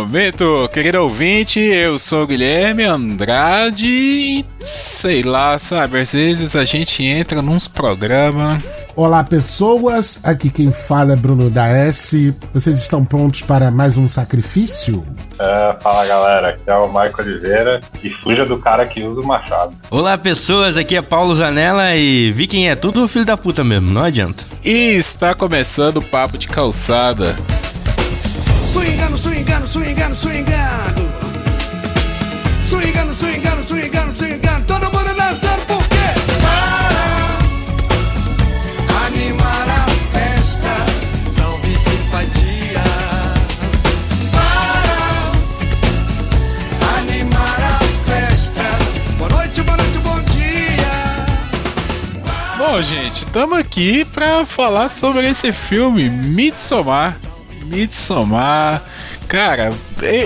momento, querido ouvinte. Eu sou o Guilherme Andrade. Sei lá, sabe? Às vezes a gente entra nos programas. Olá, pessoas. Aqui quem fala é Bruno da S. Vocês estão prontos para mais um sacrifício? É, fala galera, aqui é o Maico Oliveira e fuja do cara que usa o machado. Olá, pessoas. Aqui é Paulo Zanella e Viking é tudo filho da puta mesmo, não adianta. E está começando o papo de calçada. Swingando, swingando, swingando, swingando. Swingando, swingando, swingando, swingando. Todo mundo dançando por quê? Para animar a festa. Salve simpatia. Para animar a festa. Boa noite, boa noite, bom dia. Bom, gente, estamos aqui para falar sobre esse filme Midsommar. Midsommar. Cara,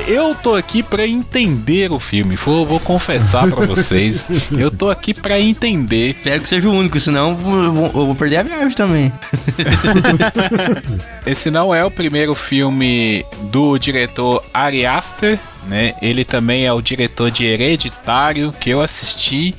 eu tô aqui pra entender o filme. Vou, vou confessar pra vocês. Eu tô aqui pra entender. Espero que seja o único, senão eu vou, eu vou perder a viagem também. Esse não é o primeiro filme do diretor Ari Aster, né? Ele também é o diretor de Hereditário, que eu assisti.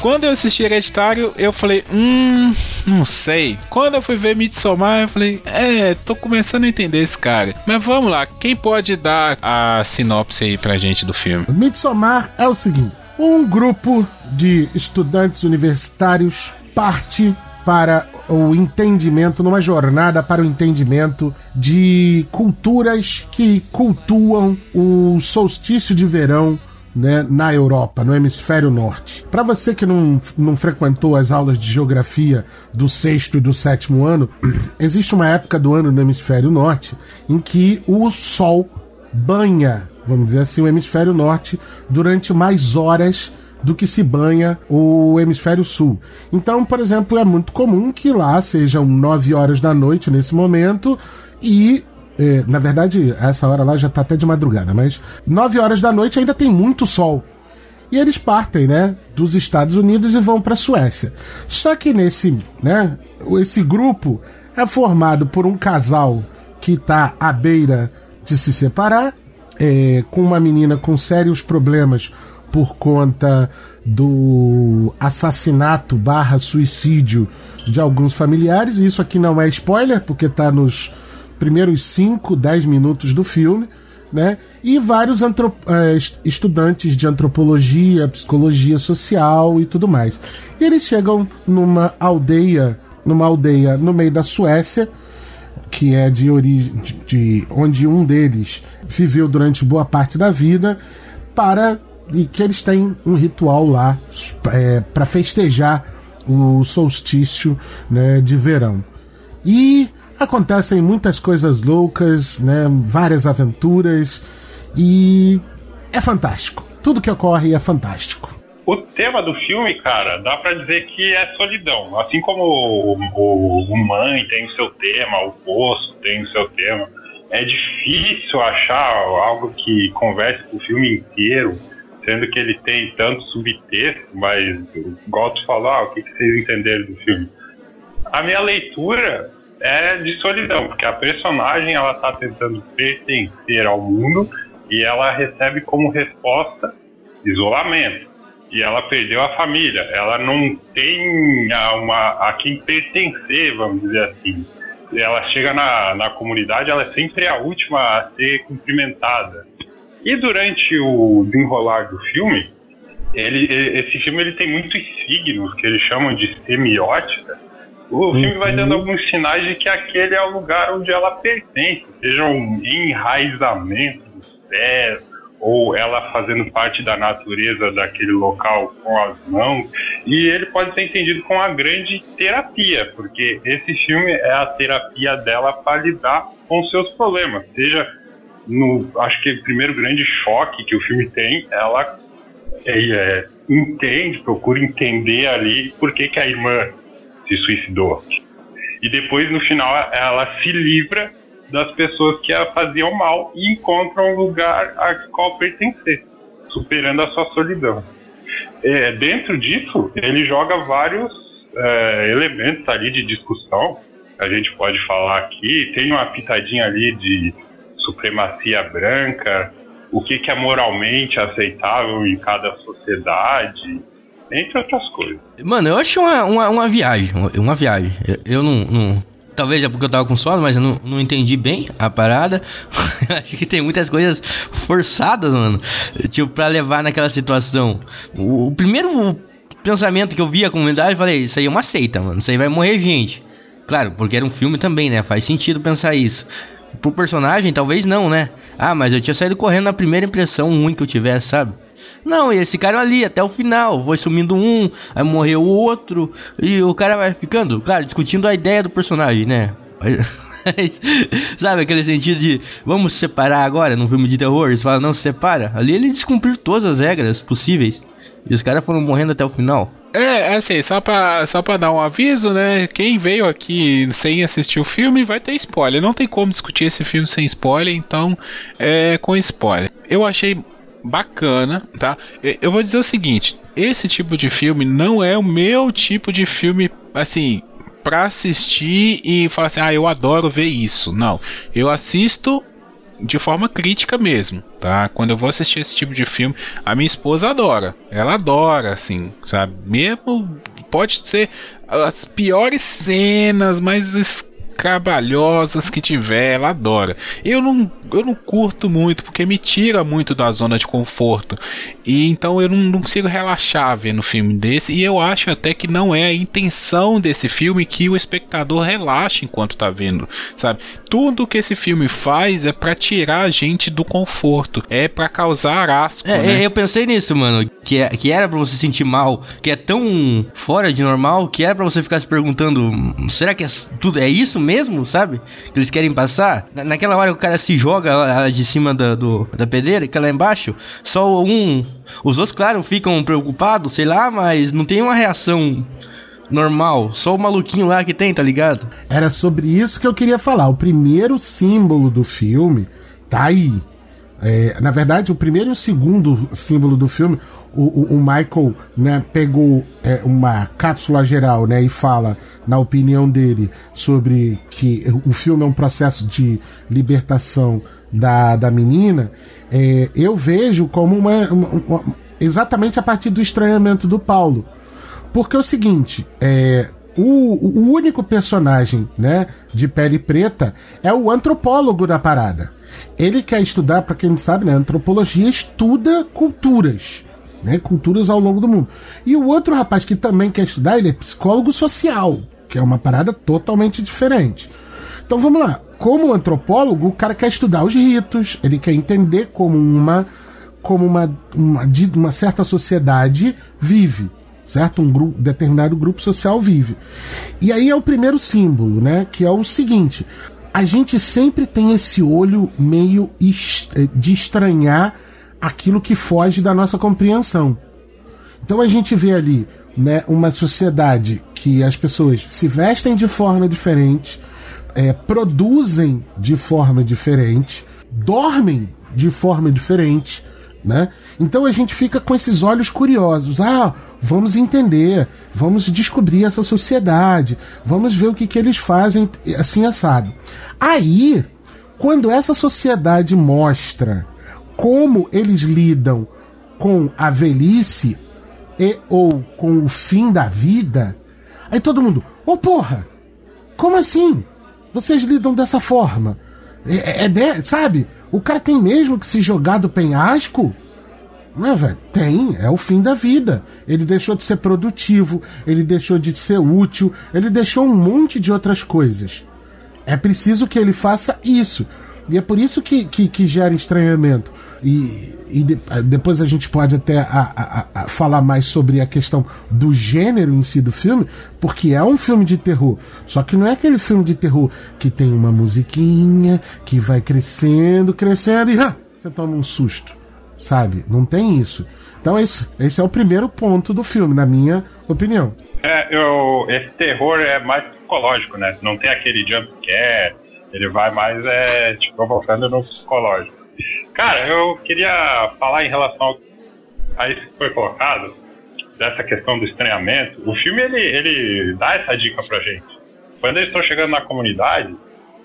Quando eu assisti Hereditário, eu falei, hum, não sei. Quando eu fui ver Midsommar, eu falei, é, tô começando a entender esse cara. Mas vamos lá, quem pode dar a sinopse aí pra gente do filme? Midsommar é o seguinte: um grupo de estudantes universitários parte para o entendimento, numa jornada para o entendimento de culturas que cultuam o solstício de verão né, na Europa, no hemisfério norte. Para você que não, não frequentou as aulas de geografia do sexto e do sétimo ano, existe uma época do ano no hemisfério norte em que o sol banha, vamos dizer assim, o hemisfério norte durante mais horas do que se banha o hemisfério sul. Então, por exemplo, é muito comum que lá sejam 9 horas da noite nesse momento e eh, na verdade, essa hora lá já tá até de madrugada, mas 9 horas da noite ainda tem muito sol. E eles partem, né, dos Estados Unidos e vão para a Suécia. Só que nesse, né, esse grupo é formado por um casal que tá à beira de se separar, é, com uma menina com sérios problemas por conta do assassinato barra suicídio de alguns familiares. Isso aqui não é spoiler, porque tá nos primeiros 5, 10 minutos do filme, né? E vários est- estudantes de antropologia, psicologia social e tudo mais. E eles chegam numa aldeia, numa aldeia no meio da Suécia, que é de origem de, de- onde um deles viveu durante boa parte da vida, para e que eles têm um ritual lá para festejar o solstício né, de verão. E acontecem muitas coisas loucas, né, várias aventuras e é fantástico. Tudo que ocorre é fantástico. O tema do filme, cara, dá pra dizer que é solidão. Assim como o, o, o Mãe tem o seu tema, o Poço tem o seu tema. É difícil achar algo que converse com o filme inteiro, sendo que ele tem tanto subtexto, mas igual tu falou, ah, o que, que vocês entenderam do filme? A minha leitura é de solidão, porque a personagem ela tá tentando pertencer ao mundo e ela recebe como resposta isolamento. E ela perdeu a família. Ela não tem a, uma, a quem pertencer, vamos dizer assim. Ela chega na, na comunidade, ela é sempre a última a ser cumprimentada. E durante o desenrolar do filme, ele, esse filme ele tem muitos signos que eles chamam de semiótica. O filme vai dando alguns sinais de que aquele é o lugar onde ela pertence, seja um enraizamento dos pés, ou ela fazendo parte da natureza daquele local com as mãos. E ele pode ser entendido como uma grande terapia, porque esse filme é a terapia dela para lidar com seus problemas, seja no acho que o primeiro grande choque que o filme tem, ela é, é, entende, procura entender ali por que, que a irmã se suicidou. E depois, no final, ela se livra das pessoas que a faziam mal e encontra um lugar a qual pertencer, superando a sua solidão. É, dentro disso, ele joga vários é, elementos ali de discussão. A gente pode falar aqui, tem uma pitadinha ali de supremacia branca, o que, que é moralmente aceitável em cada sociedade, entre outras coisas. Mano, eu acho uma, uma, uma viagem. Uma, uma viagem. Eu, eu não, não. Talvez é porque eu tava com sono, mas eu não, não entendi bem a parada. acho que tem muitas coisas forçadas, mano. Tipo, pra levar naquela situação. O, o primeiro pensamento que eu vi a comunidade, eu falei, isso aí é uma seita, mano. Isso aí vai morrer gente. Claro, porque era um filme também, né? Faz sentido pensar isso. Pro personagem, talvez não, né? Ah, mas eu tinha saído correndo na primeira impressão ruim que eu tivesse, sabe? Não, e esse cara ali até o final, foi sumindo um, aí morreu o outro, e o cara vai ficando, claro, discutindo a ideia do personagem, né? Sabe aquele sentido de vamos separar agora num filme de terror? Eles falam, não se separa. Ali ele descumpriu todas as regras possíveis. E os caras foram morrendo até o final. É, assim, só pra, só pra dar um aviso, né? Quem veio aqui sem assistir o filme vai ter spoiler. Não tem como discutir esse filme sem spoiler, então é com spoiler. Eu achei bacana, tá? Eu vou dizer o seguinte: esse tipo de filme não é o meu tipo de filme, assim, pra assistir e falar assim, ah, eu adoro ver isso. Não. Eu assisto de forma crítica mesmo, tá? Quando eu vou assistir esse tipo de filme, a minha esposa adora. Ela adora, assim, sabe? Mesmo pode ser as piores cenas, mas trabalhosas que tiver, ela adora. Eu não, eu não curto muito, porque me tira muito da zona de conforto. E então eu não, não consigo relaxar vendo um filme desse. E eu acho até que não é a intenção desse filme que o espectador relaxe enquanto tá vendo, sabe? Tudo que esse filme faz é para tirar a gente do conforto, é para causar asco. É, né? eu pensei nisso, mano. Que, é, que era para você sentir mal, que é tão fora de normal, que era para você ficar se perguntando: será que é, tudo é isso mesmo, sabe? Que eles querem passar? Na, naquela hora que o cara se joga de cima da, do, da pedreira, que é lá embaixo, só um. Os outros, claro, ficam preocupados, sei lá, mas não tem uma reação normal. Só o maluquinho lá que tem, tá ligado? Era sobre isso que eu queria falar. O primeiro símbolo do filme tá aí. É, na verdade, o primeiro e o segundo símbolo do filme, o, o, o Michael né, pegou é, uma cápsula geral né, e fala, na opinião dele, sobre que o filme é um processo de libertação da, da menina. É, eu vejo como uma, uma, uma, exatamente a partir do estranhamento do Paulo. Porque é o seguinte, é, o, o único personagem né, de pele preta é o antropólogo da parada. Ele quer estudar, para quem não sabe, né, antropologia estuda culturas, né, culturas ao longo do mundo. E o outro rapaz que também quer estudar, ele é psicólogo social, que é uma parada totalmente diferente. Então vamos lá. Como antropólogo, o cara quer estudar os ritos, ele quer entender como uma como uma, uma, uma certa sociedade vive, certo? Um grupo, determinado grupo social vive. E aí é o primeiro símbolo, né? Que é o seguinte: a gente sempre tem esse olho meio de estranhar aquilo que foge da nossa compreensão. Então a gente vê ali, né, uma sociedade que as pessoas se vestem de forma diferente, é, produzem de forma diferente, dormem de forma diferente, né? Então a gente fica com esses olhos curiosos. Ah, vamos entender, vamos descobrir essa sociedade, vamos ver o que, que eles fazem assim assado. Aí, quando essa sociedade mostra como eles lidam com a velhice e ou com o fim da vida, aí todo mundo, ô oh, porra, como assim? Vocês lidam dessa forma? É, é de, sabe? O cara tem mesmo que se jogar do penhasco? Não, é, velho, tem, é o fim da vida. Ele deixou de ser produtivo, ele deixou de ser útil, ele deixou um monte de outras coisas. É preciso que ele faça isso. E é por isso que, que, que gera estranhamento. E, e de, depois a gente pode até a, a, a falar mais sobre a questão do gênero em si do filme, porque é um filme de terror. Só que não é aquele filme de terror que tem uma musiquinha que vai crescendo, crescendo e ah, você toma um susto, sabe? Não tem isso. Então esse, esse é o primeiro ponto do filme, na minha opinião. É, eu, esse terror é mais psicológico, né? Não tem aquele jump scare, ele vai mais é, te provocando no psicológico. Cara, eu queria falar em relação a isso que foi colocado, dessa questão do estranhamento. O filme ele, ele dá essa dica pra gente. Quando eles estão chegando na comunidade,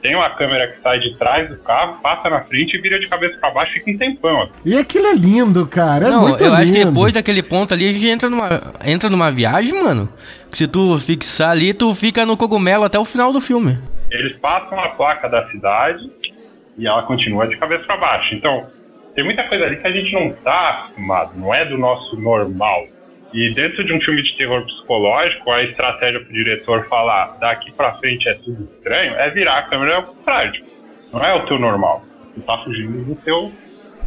tem uma câmera que sai de trás do carro, passa na frente e vira de cabeça pra baixo, fica um tempão. E aquilo é lindo, cara. É não, muito eu lindo. acho que depois daquele ponto ali a gente entra numa, entra numa viagem, mano. Que se tu fixar ali, tu fica no cogumelo até o final do filme. Eles passam a placa da cidade e ela continua de cabeça pra baixo. Então, tem muita coisa ali que a gente não tá acostumado, não é do nosso normal. E dentro de um filme de terror psicológico, a estratégia pro diretor falar daqui pra frente é tudo estranho é virar a câmera ao contrário. Não é o teu normal. Tu tá fugindo do teu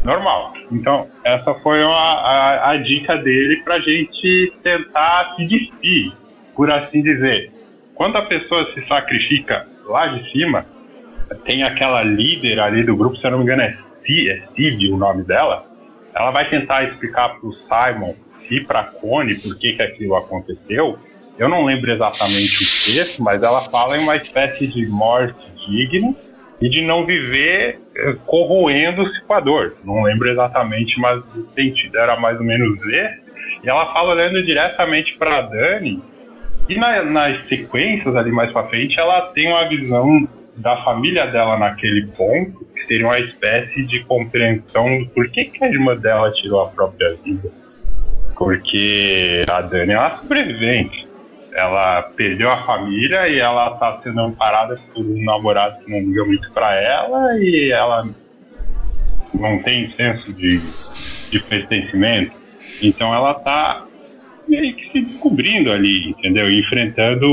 normal. Então, essa foi uma, a, a dica dele pra gente tentar se despir, por assim dizer. Quando a pessoa se sacrifica lá de cima, tem aquela líder ali do grupo, se eu não me engano é Steve, é o nome dela, ela vai tentar explicar pro Simon e pra Connie por que, que aquilo aconteceu. Eu não lembro exatamente o texto, mas ela fala em uma espécie de morte digna e de não viver eh, corroendo-se com a dor. Não lembro exatamente, mas o sentido era mais ou menos esse. E ela fala olhando diretamente para Dani. E na- nas sequências ali mais para frente, ela tem uma visão da família dela naquele ponto, que seria uma espécie de compreensão do porquê que a irmã dela tirou a própria vida. Porque a Dani é uma sobrevivente. Ela perdeu a família e ela tá sendo amparada por um namorado que não liga muito pra ela e ela não tem senso de, de pertencimento. Então ela tá meio que se descobrindo ali, entendeu? Enfrentando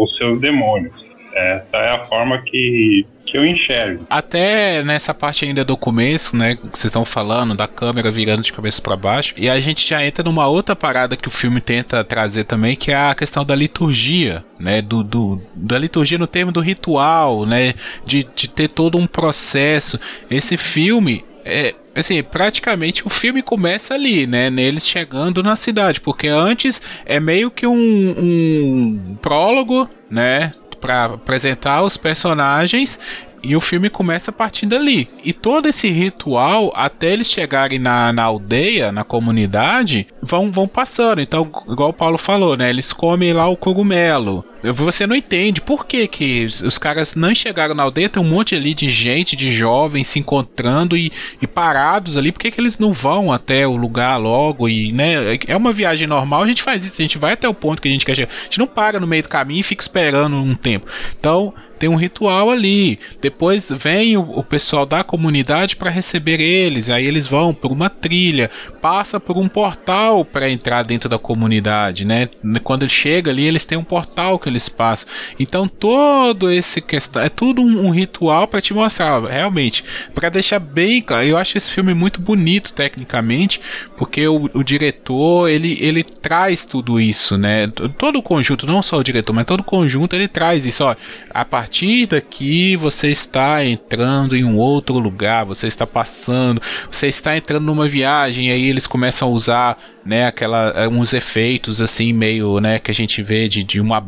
os seus demônios. Essa é a forma que, que eu enxergo. Até nessa parte ainda do começo, né, que vocês estão falando da câmera virando de cabeça para baixo, e a gente já entra numa outra parada que o filme tenta trazer também, que é a questão da liturgia, né, do, do da liturgia no termo do ritual, né, de, de ter todo um processo. Esse filme é assim, praticamente o filme começa ali, né? Neles chegando na cidade, porque antes é meio que um, um prólogo, né? Pra apresentar os personagens e o filme começa partindo ali. E todo esse ritual, até eles chegarem na, na aldeia, na comunidade, vão, vão passando. Então, igual o Paulo falou, né? Eles comem lá o cogumelo. Você não entende por que, que os caras não chegaram na aldeia, tem um monte ali de gente, de jovens se encontrando e, e parados ali, por que, que eles não vão até o lugar logo? E, né, é uma viagem normal, a gente faz isso, a gente vai até o ponto que a gente quer chegar. A gente não para no meio do caminho e fica esperando um tempo. Então, tem um ritual ali. Depois vem o, o pessoal da comunidade para receber eles, aí eles vão por uma trilha, passa por um portal para entrar dentro da comunidade, né? Quando ele chega ali, eles têm um portal que eles passam. Então todo esse questão é tudo um, um ritual para te mostrar, realmente, para deixar bem claro. Eu acho esse filme muito bonito tecnicamente, porque o, o diretor ele ele traz tudo isso, né? Todo o conjunto, não só o diretor, mas todo o conjunto ele traz isso. Ó, a partir daqui você está entrando em um outro lugar, você está passando, você está entrando numa viagem, e aí eles começam a usar, né, aquela uns efeitos assim meio, né, que a gente vê de, de uma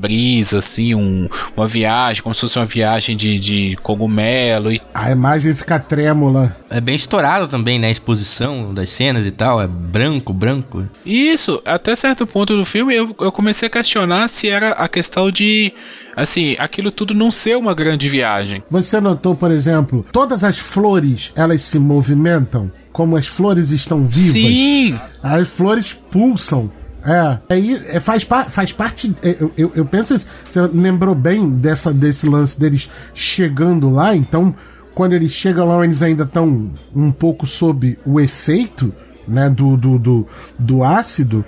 assim, um, uma viagem, como se fosse uma viagem de, de cogumelo e A imagem fica trêmula. É bem estourado também, né? A exposição das cenas e tal. É branco, branco. Isso, até certo ponto do filme eu, eu comecei a questionar se era a questão de, assim, aquilo tudo não ser uma grande viagem. Você notou, por exemplo, todas as flores, elas se movimentam? Como as flores estão vivas? Sim, As flores pulsam. É, aí é, faz, par- faz parte. é, Eu, eu, eu penso isso. Você lembrou bem dessa, desse lance deles chegando lá, então, quando eles chegam lá, eles ainda estão um pouco sob o efeito né, do, do, do, do ácido,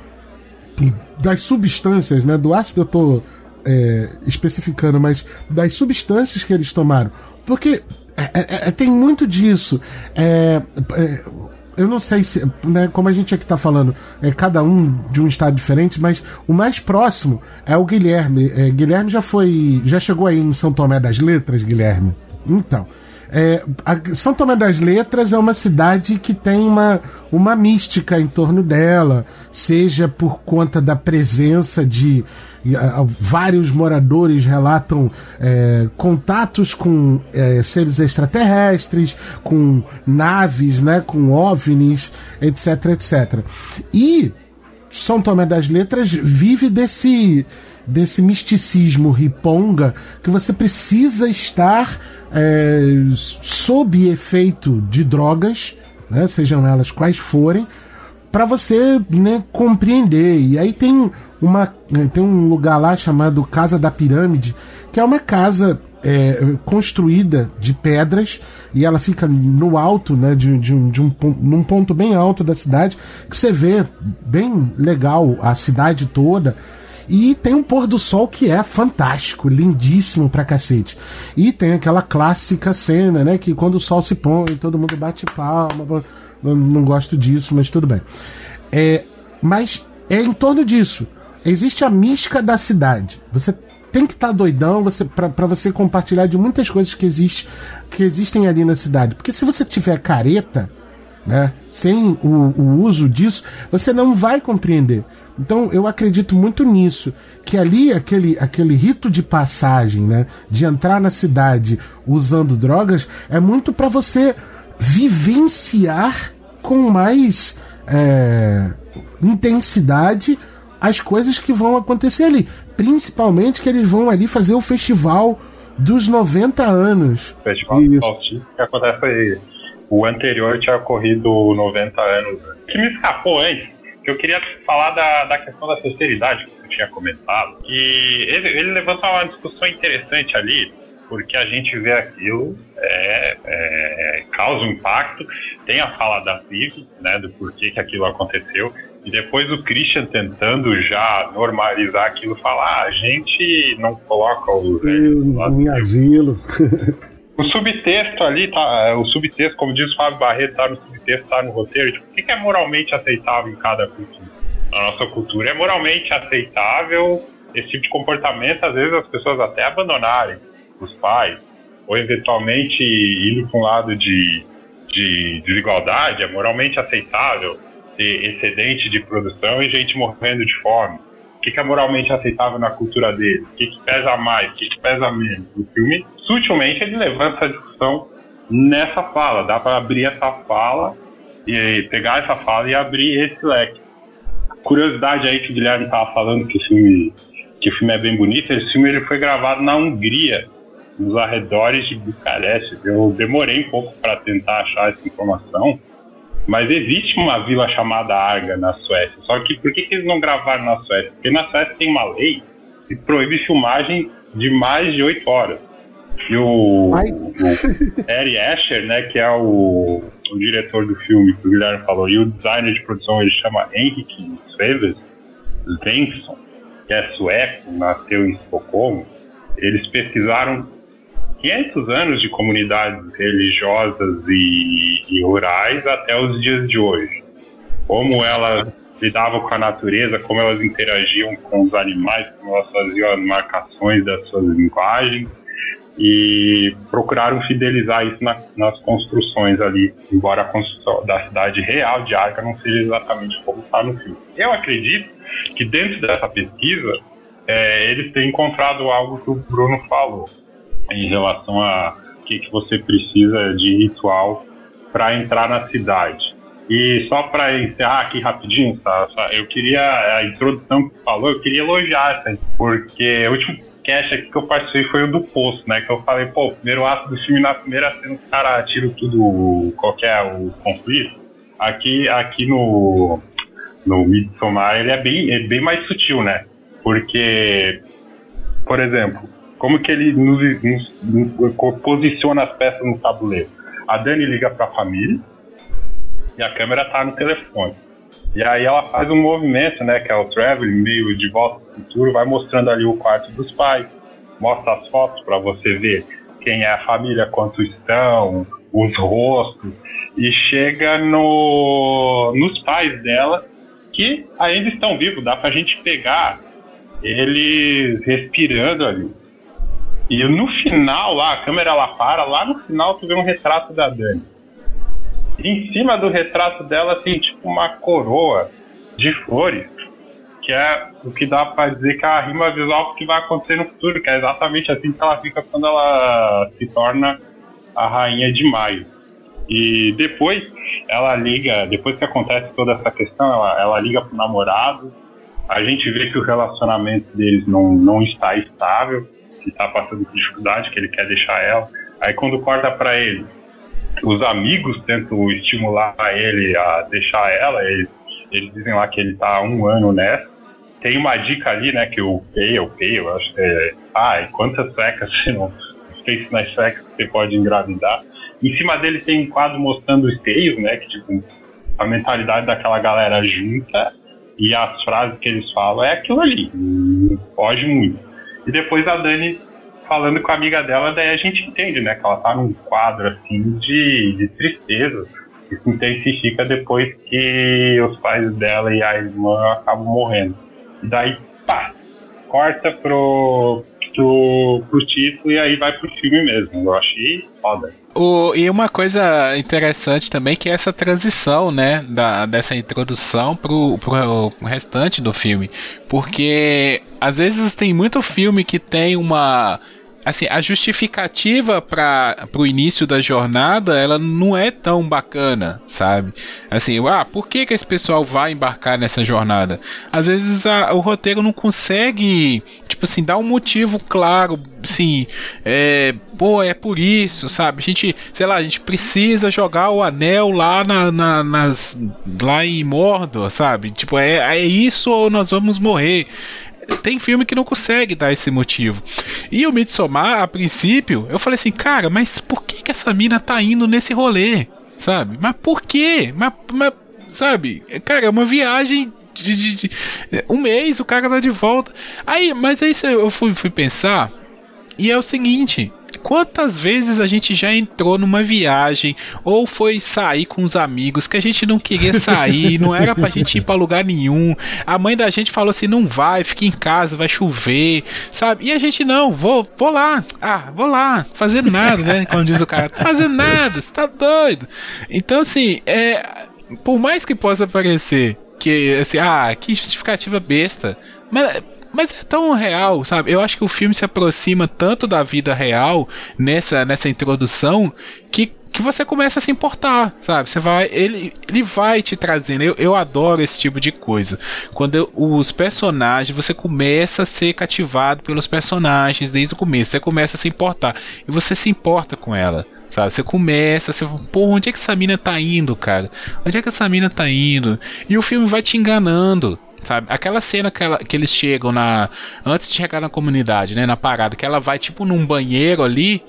das substâncias, né? Do ácido eu tô é, especificando, mas das substâncias que eles tomaram. Porque é, é, é, tem muito disso. Eu não sei se, né, como a gente aqui tá falando, é cada um de um estado diferente, mas o mais próximo é o Guilherme. É, Guilherme já foi, já chegou aí em São Tomé das Letras, Guilherme. Então, é, São Tomé das Letras é uma cidade que tem uma, uma mística em torno dela, seja por conta da presença de. Ah, Vários moradores relatam é, contatos com é, seres extraterrestres, com naves, né, com ovnis, etc, etc. E São Tomé das Letras vive desse desse misticismo riponga que você precisa estar é, sob efeito de drogas, né, sejam elas quais forem, para você né, compreender. E aí tem uma tem um lugar lá chamado Casa da Pirâmide, que é uma casa é, construída de pedras e ela fica no alto, né, de, de, de um num ponto bem alto da cidade, que você vê bem legal a cidade toda. E tem um pôr do sol que é fantástico, lindíssimo pra cacete. E tem aquela clássica cena, né? Que quando o sol se põe, todo mundo bate palma. Não gosto disso, mas tudo bem. É, mas é em torno disso. Existe a mística da cidade. Você tem que estar tá doidão você, para você compartilhar de muitas coisas que, existe, que existem ali na cidade. Porque se você tiver careta, né, sem o, o uso disso, você não vai compreender. Então eu acredito muito nisso, que ali aquele, aquele rito de passagem, né, de entrar na cidade usando drogas, é muito para você vivenciar com mais é, intensidade as coisas que vão acontecer ali. Principalmente que eles vão ali fazer o festival dos 90 anos. O festival do Salsicha que acontece aí. O anterior tinha ocorrido 90 anos. O que me escapou antes, que eu queria falar da, da questão da sinceridade que você tinha comentado. Que ele, ele levanta uma discussão interessante ali, porque a gente vê aquilo, é, é, causa um impacto. Tem a fala da Vivi, né, do porquê que aquilo aconteceu. E depois o Christian tentando já normalizar aquilo, falar, ah, a gente não coloca os em asilo. o subtexto ali, tá, o subtexto, como diz o Fábio Barreto, tá no subtexto, tá no roteiro. Tipo, o que é moralmente aceitável em cada cultura? Na nossa cultura é moralmente aceitável esse tipo de comportamento, às vezes as pessoas até abandonarem os pais, ou eventualmente indo para um lado de, de desigualdade, é moralmente aceitável ter excedente de produção e gente morrendo de fome. O que, é moralmente aceitável na cultura dele? O que, que pesa mais? O que, que pesa menos? O filme, sutilmente, ele levanta essa discussão nessa fala. Dá para abrir essa fala e pegar essa fala e abrir esse leque. Curiosidade aí que o Guilherme estava falando que o filme que o filme é bem bonito. Esse filme ele foi gravado na Hungria, nos arredores de Bucareste. Eu demorei um pouco para tentar achar essa informação, mas existe uma vila chamada Arga na Suécia. Só que por que, que eles não gravaram na Suécia? Porque na Suécia tem uma lei que proíbe filmagem de mais de 8 horas. E o, o Harry Asher, né, que é o, o, diretor do filme que o Guilherme falou, e o designer de produção ele chama Henrik Svensson, que é sueco, nasceu em Estocolmo. Eles pesquisaram 500 anos de comunidades religiosas e, e, rurais até os dias de hoje. Como elas lidavam com a natureza, como elas interagiam com os animais, como elas faziam as marcações das suas linguagens e procuraram fidelizar isso na, nas construções ali, embora a construção da cidade real de Arca não seja exatamente como está no filme. Eu acredito que dentro dessa pesquisa é, eles têm encontrado algo que o Bruno falou em relação a o que, que você precisa de ritual para entrar na cidade. E só para encerrar aqui rapidinho, tá? eu queria, a introdução que você falou, eu queria elogiar essa, porque o último cast aqui que eu participei foi o do Poço, né? Que eu falei, pô, primeiro ato do filme, na primeira cena, os caras tiram tudo, qualquer o conflito. Aqui, aqui no, no Midsommar, ele é bem, é bem mais sutil, né? Porque, por exemplo, como que ele nos, nos, nos posiciona as peças no tabuleiro? A Dani liga para a família e a câmera tá no telefone. E aí ela faz um movimento, né, que é o traveling, meio de volta ao futuro, vai mostrando ali o quarto dos pais, mostra as fotos para você ver quem é a família, quantos estão, os rostos, e chega no, nos pais dela, que ainda estão vivos, dá pra gente pegar eles respirando ali. E no final lá, a câmera ela para, lá no final tu vê um retrato da Dani. E em cima do retrato dela tem tipo uma coroa de flores, que é o que dá para dizer que é a rima visual que vai acontecer no futuro, que é exatamente assim que ela fica quando ela se torna a rainha de maio. E depois ela liga, depois que acontece toda essa questão, ela, ela liga pro namorado, a gente vê que o relacionamento deles não, não está estável, que está passando por dificuldade, que ele quer deixar ela. Aí quando corta pra ele, os amigos tentam estimular ele a deixar ela, eles, eles dizem lá que ele tá há um ano nessa. Tem uma dica ali, né, que o Pale, o Pale, acho que é. Ai, quantas secas você não fez nas secas que você pode engravidar. Em cima dele tem um quadro mostrando os seios, né, que tipo, a mentalidade daquela galera junta e as frases que eles falam é aquilo ali. Foge muito. E depois a Dani falando com a amiga dela, daí a gente entende, né? Que ela tá num quadro assim de, de tristeza. Isso intensifica depois que os pais dela e a irmã acabam morrendo. E daí, pá, corta pro, pro, pro título e aí vai pro filme mesmo. Eu achei foda. O, e uma coisa interessante também que é essa transição, né, da, dessa introdução pro, pro restante do filme. Porque às vezes tem muito filme que tem uma assim, a justificativa para o início da jornada, ela não é tão bacana, sabe? Assim, ah, por que que esse pessoal vai embarcar nessa jornada? Às vezes a, o roteiro não consegue, tipo assim, dar um motivo claro, assim, é, pô, é por isso, sabe? A gente, sei lá, a gente precisa jogar o anel lá na, na nas lá em Mordor, sabe? Tipo, é, é isso ou nós vamos morrer tem filme que não consegue dar esse motivo. E o Midsommar, a princípio, eu falei assim, cara, mas por que, que essa mina tá indo nesse rolê? Sabe? Mas por quê? Mas, mas sabe? Cara, é uma viagem de, de, de, um mês, o cara tá de volta. Aí, mas aí eu fui, fui pensar, e é o seguinte. Quantas vezes a gente já entrou numa viagem ou foi sair com os amigos que a gente não queria sair, não era pra gente ir pra lugar nenhum. A mãe da gente falou assim: não vai, fica em casa, vai chover, sabe? E a gente não, vou, vou lá, ah, vou lá, fazer nada, né? Como diz o cara, fazer nada, você tá doido. Então, assim, é, por mais que possa parecer que, assim, ah, que justificativa besta, mas mas é tão real, sabe? Eu acho que o filme se aproxima tanto da vida real nessa, nessa introdução que que você começa a se importar, sabe? Você vai, ele, ele vai te trazendo. Eu, eu adoro esse tipo de coisa. Quando eu, os personagens, você começa a ser cativado pelos personagens desde o começo. Você começa a se importar e você se importa com ela, sabe? Você começa, você, pô, onde é que essa mina tá indo, cara? Onde é que essa mina tá indo? E o filme vai te enganando, sabe? Aquela cena que, ela, que eles chegam na. Antes de chegar na comunidade, né? Na parada, que ela vai tipo num banheiro ali.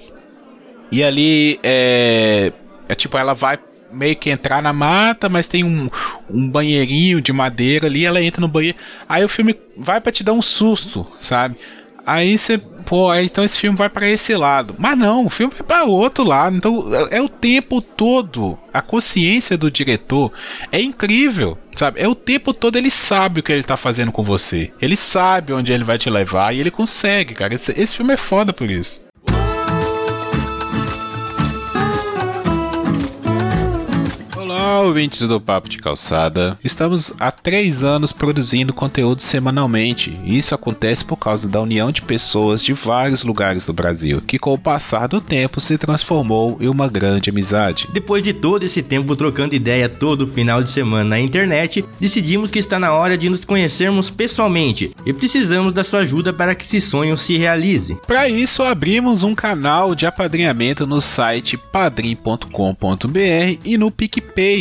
E ali é. É tipo, ela vai meio que entrar na mata, mas tem um, um banheirinho de madeira ali, ela entra no banheiro. Aí o filme vai para te dar um susto, sabe? Aí você, pô, então esse filme vai para esse lado. Mas não, o filme vai para outro lado. Então é, é o tempo todo. A consciência do diretor é incrível, sabe? É o tempo todo ele sabe o que ele tá fazendo com você. Ele sabe onde ele vai te levar e ele consegue, cara. Esse, esse filme é foda por isso. Olá, ouvintes do Papo de Calçada. Estamos há três anos produzindo conteúdo semanalmente. E isso acontece por causa da união de pessoas de vários lugares do Brasil, que com o passar do tempo se transformou em uma grande amizade. Depois de todo esse tempo trocando ideia todo final de semana na internet, decidimos que está na hora de nos conhecermos pessoalmente e precisamos da sua ajuda para que esse sonho se realize. Para isso, abrimos um canal de apadrinhamento no site padrim.com.br e no PicPay.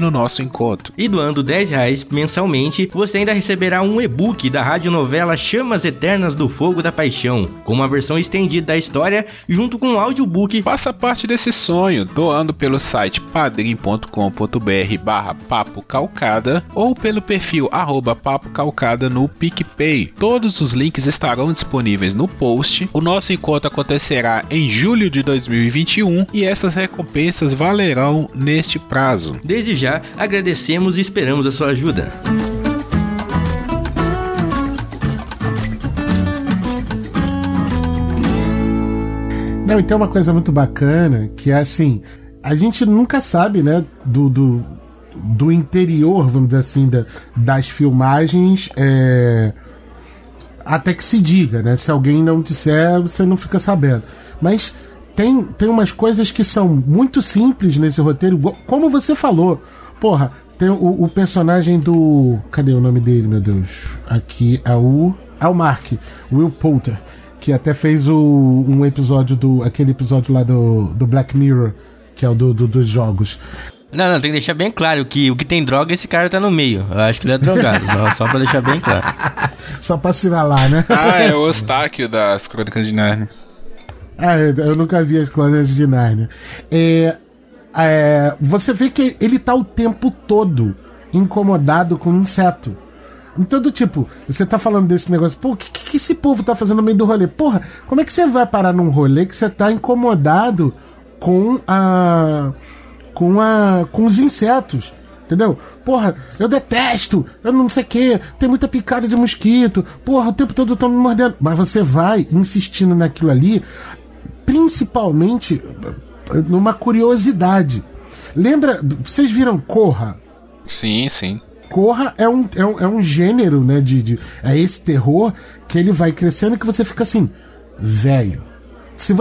no nosso encontro. E doando 10 reais mensalmente, você ainda receberá um e-book da radionovela Chamas Eternas do Fogo da Paixão, com uma versão estendida da história, junto com um audiobook. Faça parte desse sonho doando pelo site padrim.com.br barra papo calcada ou pelo perfil arroba papo calcada no PicPay. Todos os links estarão disponíveis no post. O nosso encontro acontecerá em julho de 2021 e essas recompensas valerão neste prazo. Desde já, agradecemos e esperamos a sua ajuda. Não, e tem uma coisa muito bacana que é assim: a gente nunca sabe, né, do, do, do interior, vamos dizer assim, da, das filmagens. É, até que se diga, né? Se alguém não disser, você não fica sabendo. Mas tem, tem umas coisas que são muito simples nesse roteiro, como você falou. Porra, tem o, o personagem do. Cadê o nome dele, meu Deus? Aqui é o. É o Mark, Will Poulter, que até fez o, um episódio do. aquele episódio lá do, do Black Mirror, que é o do, do dos jogos. Não, não, tem que deixar bem claro que o que tem droga, esse cara tá no meio. Eu acho que ele é drogado, só, só pra deixar bem claro. Só pra assinalar, né? Ah, é o Eustáquio das Crônicas de Narnia. Ah, eu nunca vi as Crônicas de Narnia. É, é, você vê que ele tá o tempo todo incomodado com um inseto. Então, do tipo, você tá falando desse negócio, pô, o que, que esse povo tá fazendo no meio do rolê? Porra, como é que você vai parar num rolê que você tá incomodado com a. com a. com os insetos? Entendeu? Porra, eu detesto, eu não sei o que, tem muita picada de mosquito, porra, o tempo todo estão me mordendo. Mas você vai insistindo naquilo ali, principalmente numa curiosidade. Lembra, vocês viram Corra? Sim, sim. Corra é um, é um, é um gênero, né? De, de, é esse terror que ele vai crescendo que você fica assim, velho. Se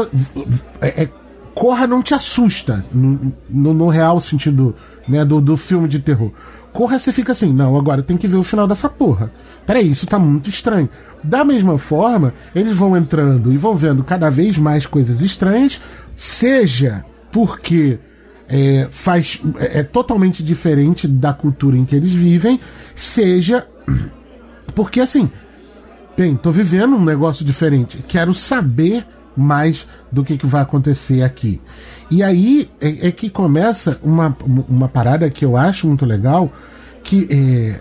é, é, Corra não te assusta no, no, no, real sentido né, do, do filme de terror. Corra você fica assim, não, agora tem que ver o final dessa porra. Peraí, isso tá muito estranho. Da mesma forma, eles vão entrando e vão vendo cada vez mais coisas estranhas, seja porque é, faz, é, é totalmente diferente da cultura em que eles vivem, seja porque assim, bem, tô vivendo um negócio diferente, quero saber mais do que, que vai acontecer aqui. E aí é, é, que começa uma, uma parada que eu acho muito legal, que é,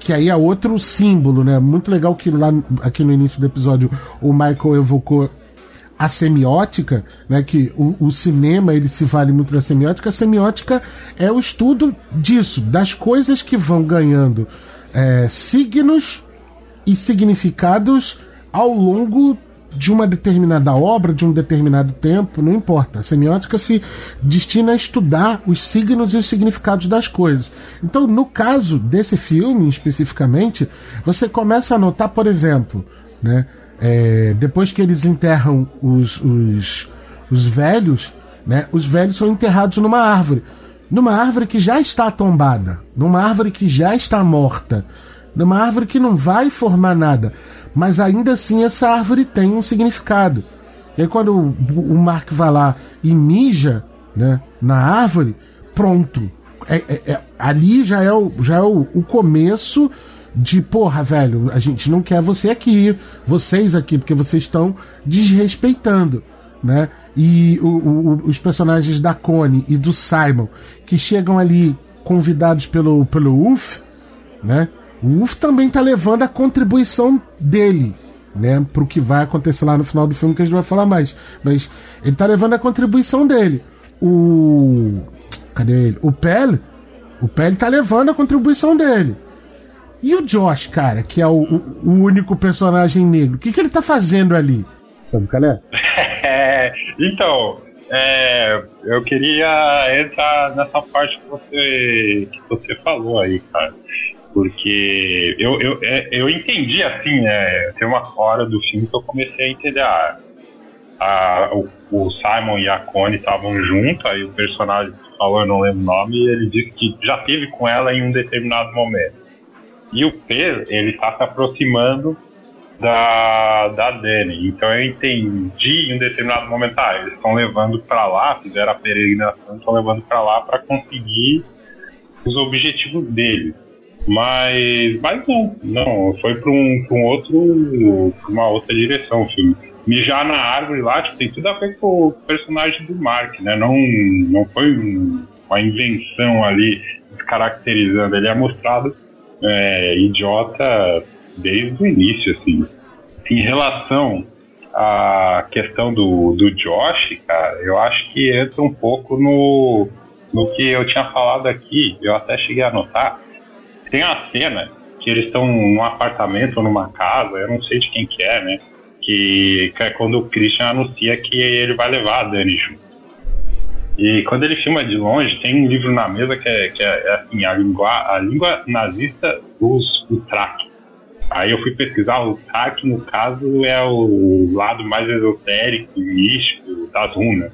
que aí é outro símbolo, né? Muito legal que lá aqui no início do episódio o Michael evocou a semiótica, né, que o, o, cinema ele se vale muito da semiótica. A semiótica é o estudo disso, das coisas que vão ganhando é, signos e significados ao longo de uma determinada obra, de um determinado tempo, não importa. A semiótica se destina a estudar os signos e os significados das coisas. Então, no caso desse filme especificamente, você começa a notar, por exemplo, né, é, depois que eles enterram os, os, os velhos, né, os velhos são enterrados numa árvore. Numa árvore que já está tombada, numa árvore que já está morta, numa árvore que não vai formar nada. Mas ainda assim essa árvore tem um significado. E aí quando o, Mark vai lá e mija né, na árvore, pronto. É, é, é, ali já é, o, já é o, o começo de porra, velho, a gente não quer você aqui, vocês aqui, porque vocês estão desrespeitando, né? E o, o, os personagens da Connie e do Simon, que chegam ali convidados pelo, pelo UF, né? O UF também tá levando a contribuição dele, né? Pro que vai acontecer lá no final do filme, que a gente vai falar mais. Mas ele tá levando a contribuição dele. O. Cadê ele? O Pele. O Pele tá levando a contribuição dele. E o Josh, cara, que é o, o, único personagem negro, o que, que ele tá fazendo ali? Sabe qual é? é então, é, eu queria entrar nessa parte que você, que você falou aí, cara. Porque eu, eu, é, eu entendi assim, né? Tem uma hora do filme que eu comecei a entender. Ah, a, o, o, Simon e a Connie estavam juntos, aí o personagem falou, eu não lembro o nome, e ele disse que já teve com ela em um determinado momento. E o P, ele tá se aproximando da, da Dani. Então eu entendi em um determinado momento, ah, eles estão levando para lá, fizeram a peregrinação, estão levando para lá para conseguir os objetivos deles. Mas, mas não, não, foi para um, um outro, uma outra direção o filme. Mijar na árvore lá, tipo, tem tudo a ver com o personagem do Mark, né? Não, não foi um, uma invenção ali caracterizando, ele é mostrado é, idiota desde o início, assim. Em relação à questão do, do Josh, cara, eu acho que entra um pouco no, no que eu tinha falado aqui, eu até cheguei a notar. Tem a cena que eles estão num apartamento ou numa casa, eu não sei de quem que é, né? Que, que é quando o Christian anuncia que ele vai levar a Dani junto. E quando ele filma de longe, tem um livro na mesa que é, que é, é assim, a língua, a língua nazista dos Utrak. Aí eu fui pesquisar, o Utrak, no caso, é o lado mais esotérico, místico das runas.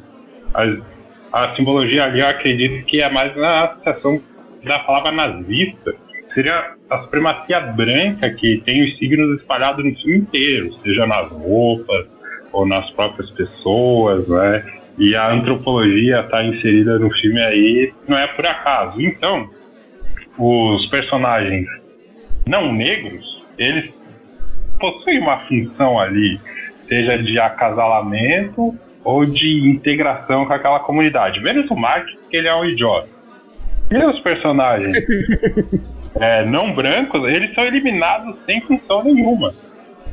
A, a simbologia ali, eu acredito que é mais na associação da palavra nazista, seria a supremacia branca que tem os signos espalhados no filme inteiro, seja nas roupas ou nas próprias pessoas, né? E a antropologia está inserida no filme aí, não é por acaso. Então, os personagens não negros, eles possuem uma função ali, seja de acasalamento ou de integração com aquela comunidade. Menos o Mark, que ele é um idiota. E os personagens é, não brancos, eles são eliminados sem função nenhuma.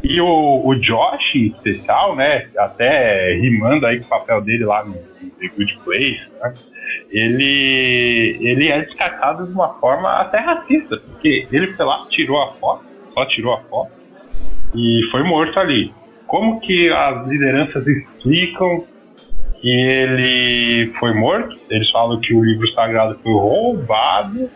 E o, o Josh, em especial, né, até rimando aí com o papel dele lá no, The Good Place, né, ele, ele é descartado de uma forma até racista, porque ele foi lá, tirou a foto, só tirou a foto, e foi morto ali. Como que as lideranças explicam que ele foi morto? Eles falam que o livro sagrado foi roubado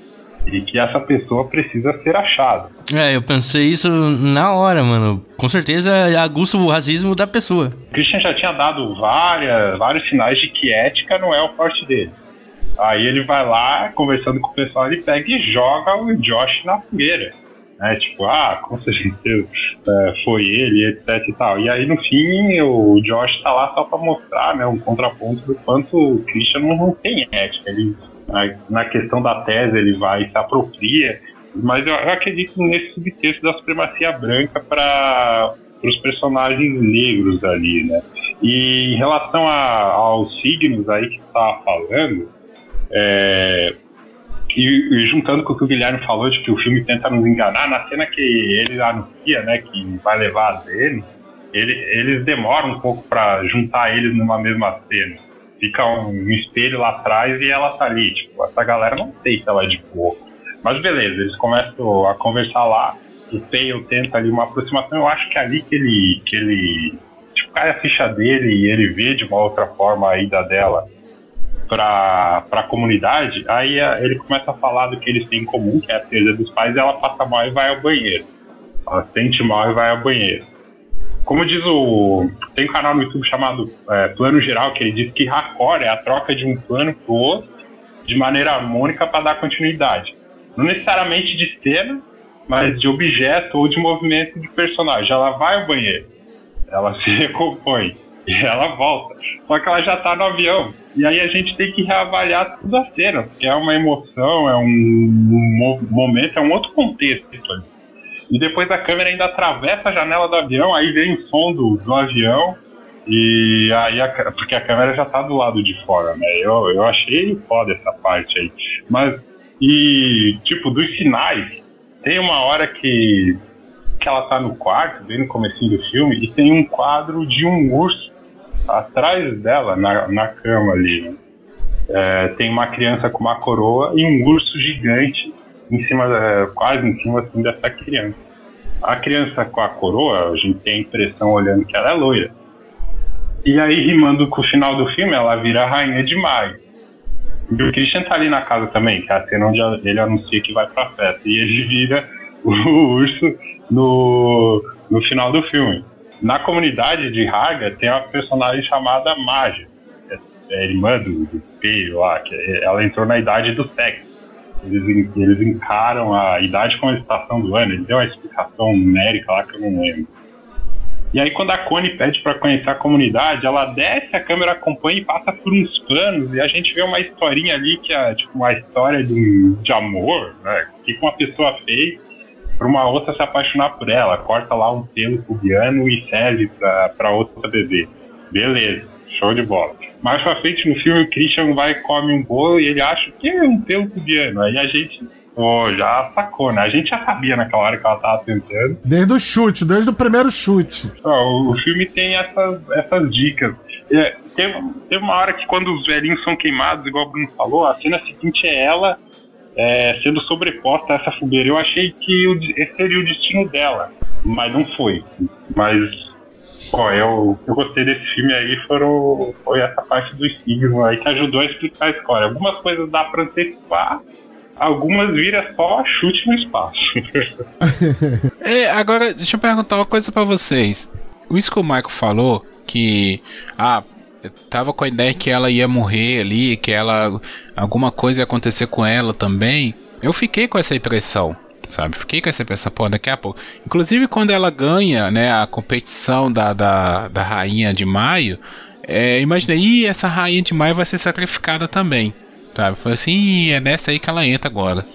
e que essa pessoa precisa ser achada. É, eu pensei isso na hora, mano. Com certeza aguça o racismo da pessoa. O Christian já tinha dado várias, vários sinais de que ética não é o forte dele. Aí ele vai lá, conversando com o pessoal, ele pega e joga o Josh na fogueira. Né? Tipo, ah, com certeza é, foi ele, etc e tal. E aí no fim o Josh tá lá só pra mostrar né, um contraponto do quanto o Christian não tem ética. Ele na, questão da tese ele vai se apropria, mas eu, acredito nesse subtexto da supremacia branca para os personagens negros ali, né? E em relação a, aos signos aí que estava falando, é, e, e, juntando com o que o Guilherme falou de que o filme tenta nos enganar, na cena que ele anuncia, né, que vai levar a dele, ele, eles demoram um pouco para juntar eles numa mesma cena fica um espelho lá atrás e ela tá ali. Tipo, essa galera não sei se ela é de boa. Mas beleza, eles começam a conversar lá. O Tail tenta ali uma aproximação. Eu acho que é ali que ele, que ele tipo, cai a ficha dele e ele vê de uma outra forma a ida dela para a comunidade. Aí é, ele começa a falar do que eles têm em comum, que é a perda dos pais, e ela passa mal e vai ao banheiro. Ela sente mal e vai ao banheiro. Como diz o. Tem um canal no YouTube chamado é, Plano Geral, que ele diz que raccord é a troca de um plano pro outro de maneira harmônica para dar continuidade. Não necessariamente de cena, mas de objeto ou de movimento de personagem. Ela vai ao banheiro, ela se recompõe e ela volta. Só que ela já tá no avião. E aí a gente tem que reavaliar toda a cena, porque é uma emoção, é um, um momento, é um outro contexto. E depois a câmera ainda atravessa a janela do avião, aí vem o som do, do avião. E aí, a, porque a câmera já tá do lado de fora, né? Eu, eu achei foda essa parte aí. Mas, e, tipo, dos sinais, tem uma hora que, que ela tá no quarto, bem no começo do filme, e tem um quadro de um urso atrás dela, na, na cama ali, né? É, tem uma criança com uma coroa e um urso gigante em cima, quase em cima assim, dessa criança. A criança com a coroa, a gente tem a impressão olhando que ela é loira. E aí, rimando com o final do filme, ela vira a rainha de maio. E o Christian tá ali na casa também, que é a cena onde ele anuncia que vai pra festa. E ele vira o urso no, no final do filme. Na comunidade de Harga tem uma personagem chamada Magia, é, é irmã do, do P lá, que ela entrou na idade do sexo. Eles, eles encaram a idade como a estação do ano. Ele deu uma explicação numérica lá que eu não lembro. E aí, quando a Connie pede para conhecer a comunidade, ela desce, a câmera acompanha e passa por uns planos. E a gente vê uma historinha ali que é tipo uma história de, de amor, né? Que uma pessoa fez para uma outra se apaixonar por ela. Corta lá um pelo pubiano e serve para outra bebê. Beleza, show de bola. Mais pra frente no filme, o Christian vai come um bolo e ele acha que é um pelo cubiano. Aí a gente pô, já sacou, né? A gente já sabia naquela hora que ela tava tentando. Desde o chute, desde o primeiro chute. Ó, o filme tem essas, essas dicas. É, uma hora que quando os velhinhos são queimados, igual o Bruno falou, a cena seguinte é ela é, sendo sobreposta a essa fogueira. Eu achei que o, esse seria o destino dela, mas não foi. Mas Ó, eu, eu gostei desse filme aí, foram, foi essa parte do signo aí que ajudou a explicar a história. Algumas coisas dá pra antecipar, algumas vira só chute no espaço. É, agora, deixa eu perguntar uma coisa pra vocês. Isso que o Michael falou, que. Ah, eu tava com a ideia que ela ia morrer ali, que ela. Alguma coisa ia acontecer com ela também. Eu fiquei com essa impressão. Sabe, fiquei com essa impressão, pô, daqui a pouco. Inclusive, quando ela ganha, né, a competição da, da, da Rainha de Maio, é, imaginei, ih, essa Rainha de Maio vai ser sacrificada também. Sabe, foi assim, é nessa aí que ela entra agora.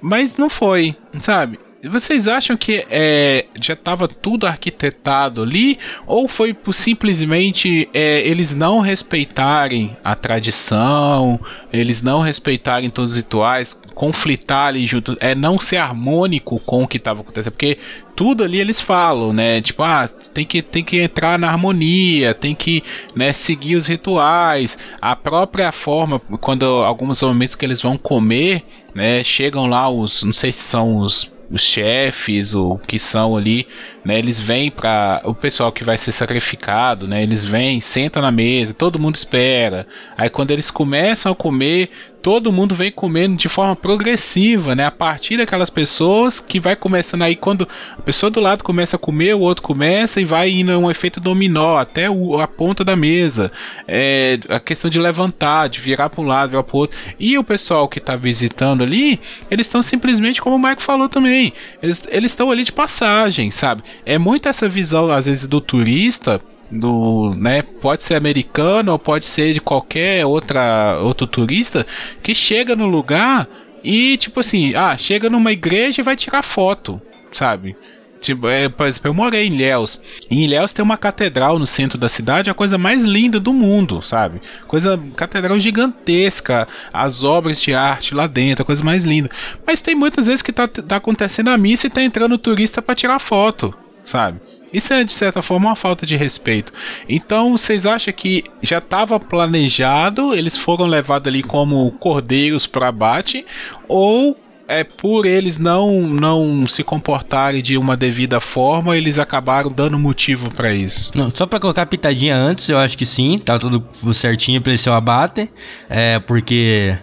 Mas não foi, sabe? Vocês acham que é, já estava tudo arquitetado ali? Ou foi por simplesmente é, eles não respeitarem a tradição, eles não respeitarem todos os rituais, conflitar ali junto, é não ser harmônico com o que estava acontecendo? Porque tudo ali eles falam, né? Tipo, ah, tem que, tem que entrar na harmonia, tem que né, seguir os rituais. A própria forma, quando alguns momentos que eles vão comer, né? Chegam lá os, não sei se são os os chefes, o que são ali, né? Eles vêm para o pessoal que vai ser sacrificado, né? Eles vêm, sentam na mesa, todo mundo espera. Aí quando eles começam a comer, todo mundo vem comendo de forma progressiva, né? A partir daquelas pessoas que vai começando aí quando a pessoa do lado começa a comer, o outro começa e vai indo um efeito dominó até o, a ponta da mesa. É, a questão de levantar, de virar para um lado, virar para outro. E o pessoal que está visitando ali, eles estão simplesmente como o Mike falou também. Eles estão ali de passagem, sabe? É muito essa visão às vezes do turista do, né, pode ser americano ou pode ser de qualquer outra outro turista que chega no lugar e tipo assim, ah, chega numa igreja e vai tirar foto, sabe? Tipo, é, por exemplo, eu morei em Ilhéus. Em Ilhéus tem uma catedral no centro da cidade, a coisa mais linda do mundo, sabe? Coisa, catedral gigantesca, as obras de arte lá dentro, a coisa mais linda. Mas tem muitas vezes que tá, tá acontecendo a missa e tá entrando turista para tirar foto, sabe? Isso é, de certa forma, uma falta de respeito. Então, vocês acham que já estava planejado, eles foram levados ali como cordeiros para abate, ou é por eles não não se comportarem de uma devida forma, eles acabaram dando motivo para isso. Não, só para colocar a pitadinha antes, eu acho que sim, tá tudo certinho para esse abate, é porque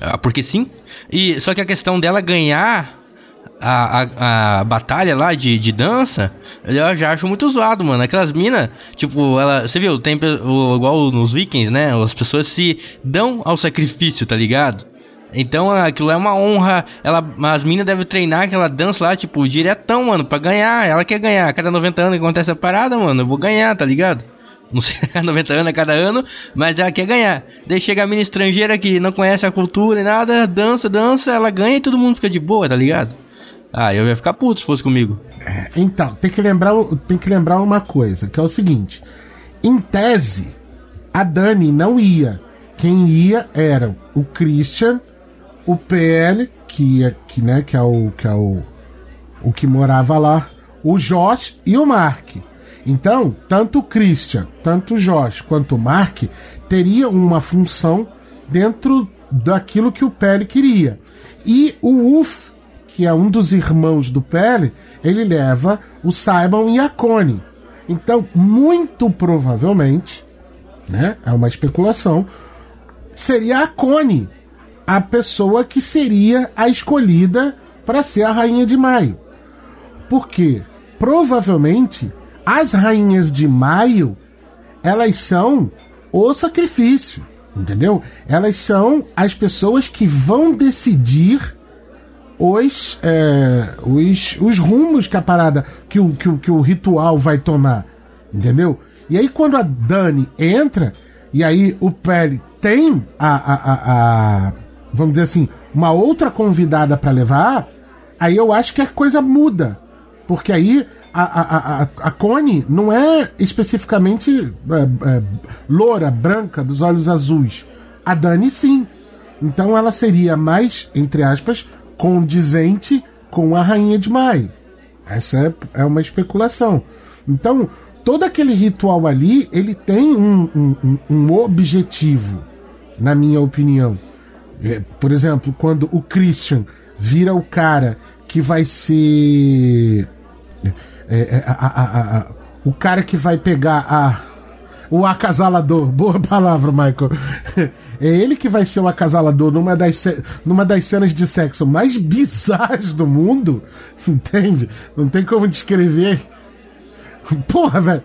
ah, porque sim. E só que a questão dela ganhar a, a, a, batalha lá de, de dança, eu já acho muito zoado, mano. Aquelas minas, tipo, ela. Você viu, tem o, igual nos vikings, né? As pessoas se dão ao sacrifício, tá ligado? Então aquilo é uma honra. Ela, as minas devem treinar aquela dança lá, tipo, diretão, mano, pra ganhar. Ela quer ganhar. A cada 90 anos que acontece a parada, mano, eu vou ganhar, tá ligado? Não sei, 90 anos a cada ano, mas ela quer ganhar. Daí chega a mina estrangeira que não conhece a cultura e nada, dança, dança, ela ganha e todo mundo fica de boa, tá ligado? Ah, eu ia ficar puto se fosse comigo. É, então, tem que lembrar, tem que lembrar uma coisa, que é o seguinte: em tese, a Dani não ia. Quem ia era o Christian o PL, que é, que, né, que é, o, que, é o, o que morava lá, o Josh e o Mark. Então, tanto o Christian, tanto o Josh quanto o Mark teriam uma função dentro daquilo que o Pele queria. E o Uf, que é um dos irmãos do Pele, ele leva o Simon e a Connie. Então, muito provavelmente, né, é uma especulação, seria a Connie a pessoa que seria a escolhida para ser a rainha de maio. Porque provavelmente as rainhas de maio elas são o sacrifício, entendeu? Elas são as pessoas que vão decidir os, é, os, os rumos que a parada, que o, que, o, que o ritual vai tomar, entendeu? E aí quando a Dani entra, e aí o Perry tem a, a, a, a vamos dizer assim, uma outra convidada para levar, aí eu acho que a coisa muda. Porque aí a, a, a, a Connie não é especificamente é, é, loura, branca, dos olhos azuis. A Dani sim. Então ela seria mais, entre aspas, condizente com a Rainha de Maio. Essa é, é uma especulação. Então, todo aquele ritual ali, ele tem um, um, um objetivo, na minha opinião. É, por exemplo, quando o Christian vira o cara que vai ser. É, é, a, a, a, o cara que vai pegar a o acasalador, boa palavra, Michael. É ele que vai ser o acasalador numa das, numa das cenas de sexo mais bizarras do mundo, entende? Não tem como descrever. Porra, velho.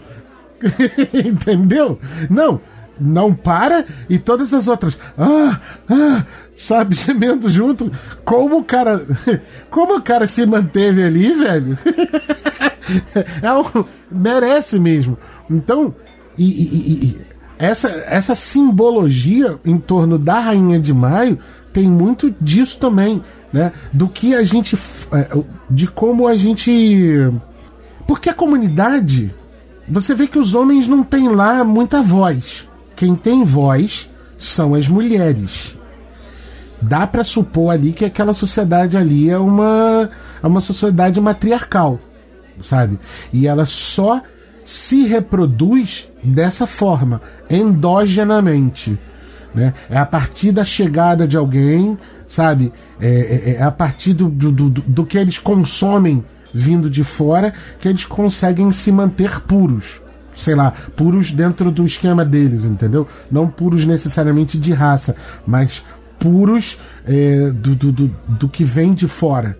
Entendeu? Não, não para e todas as outras. Ah, ah, sabe, gemendo junto. Como o cara. Como o cara se manteve ali, velho. é um, merece mesmo. Então, e, e- e- essa, essa simbologia em torno da Rainha de Maio tem muito disso também, né? Do que a gente. é, De como a gente. Porque a comunidade. Você vê que os homens não têm lá muita voz. Quem tem voz são as mulheres. Dá pra supor ali que aquela sociedade ali é uma, é uma sociedade matriarcal, sabe? E ela só se reproduz dessa forma, endogenamente. Né? É a partir da chegada de alguém, sabe? É, é- é a partir do, do, do, do que eles consomem vindo de fora que eles conseguem se manter puros. Sei lá, puros dentro do esquema deles, entendeu? Não puros necessariamente de raça, mas puros é, do, do, do, do que vem de fora.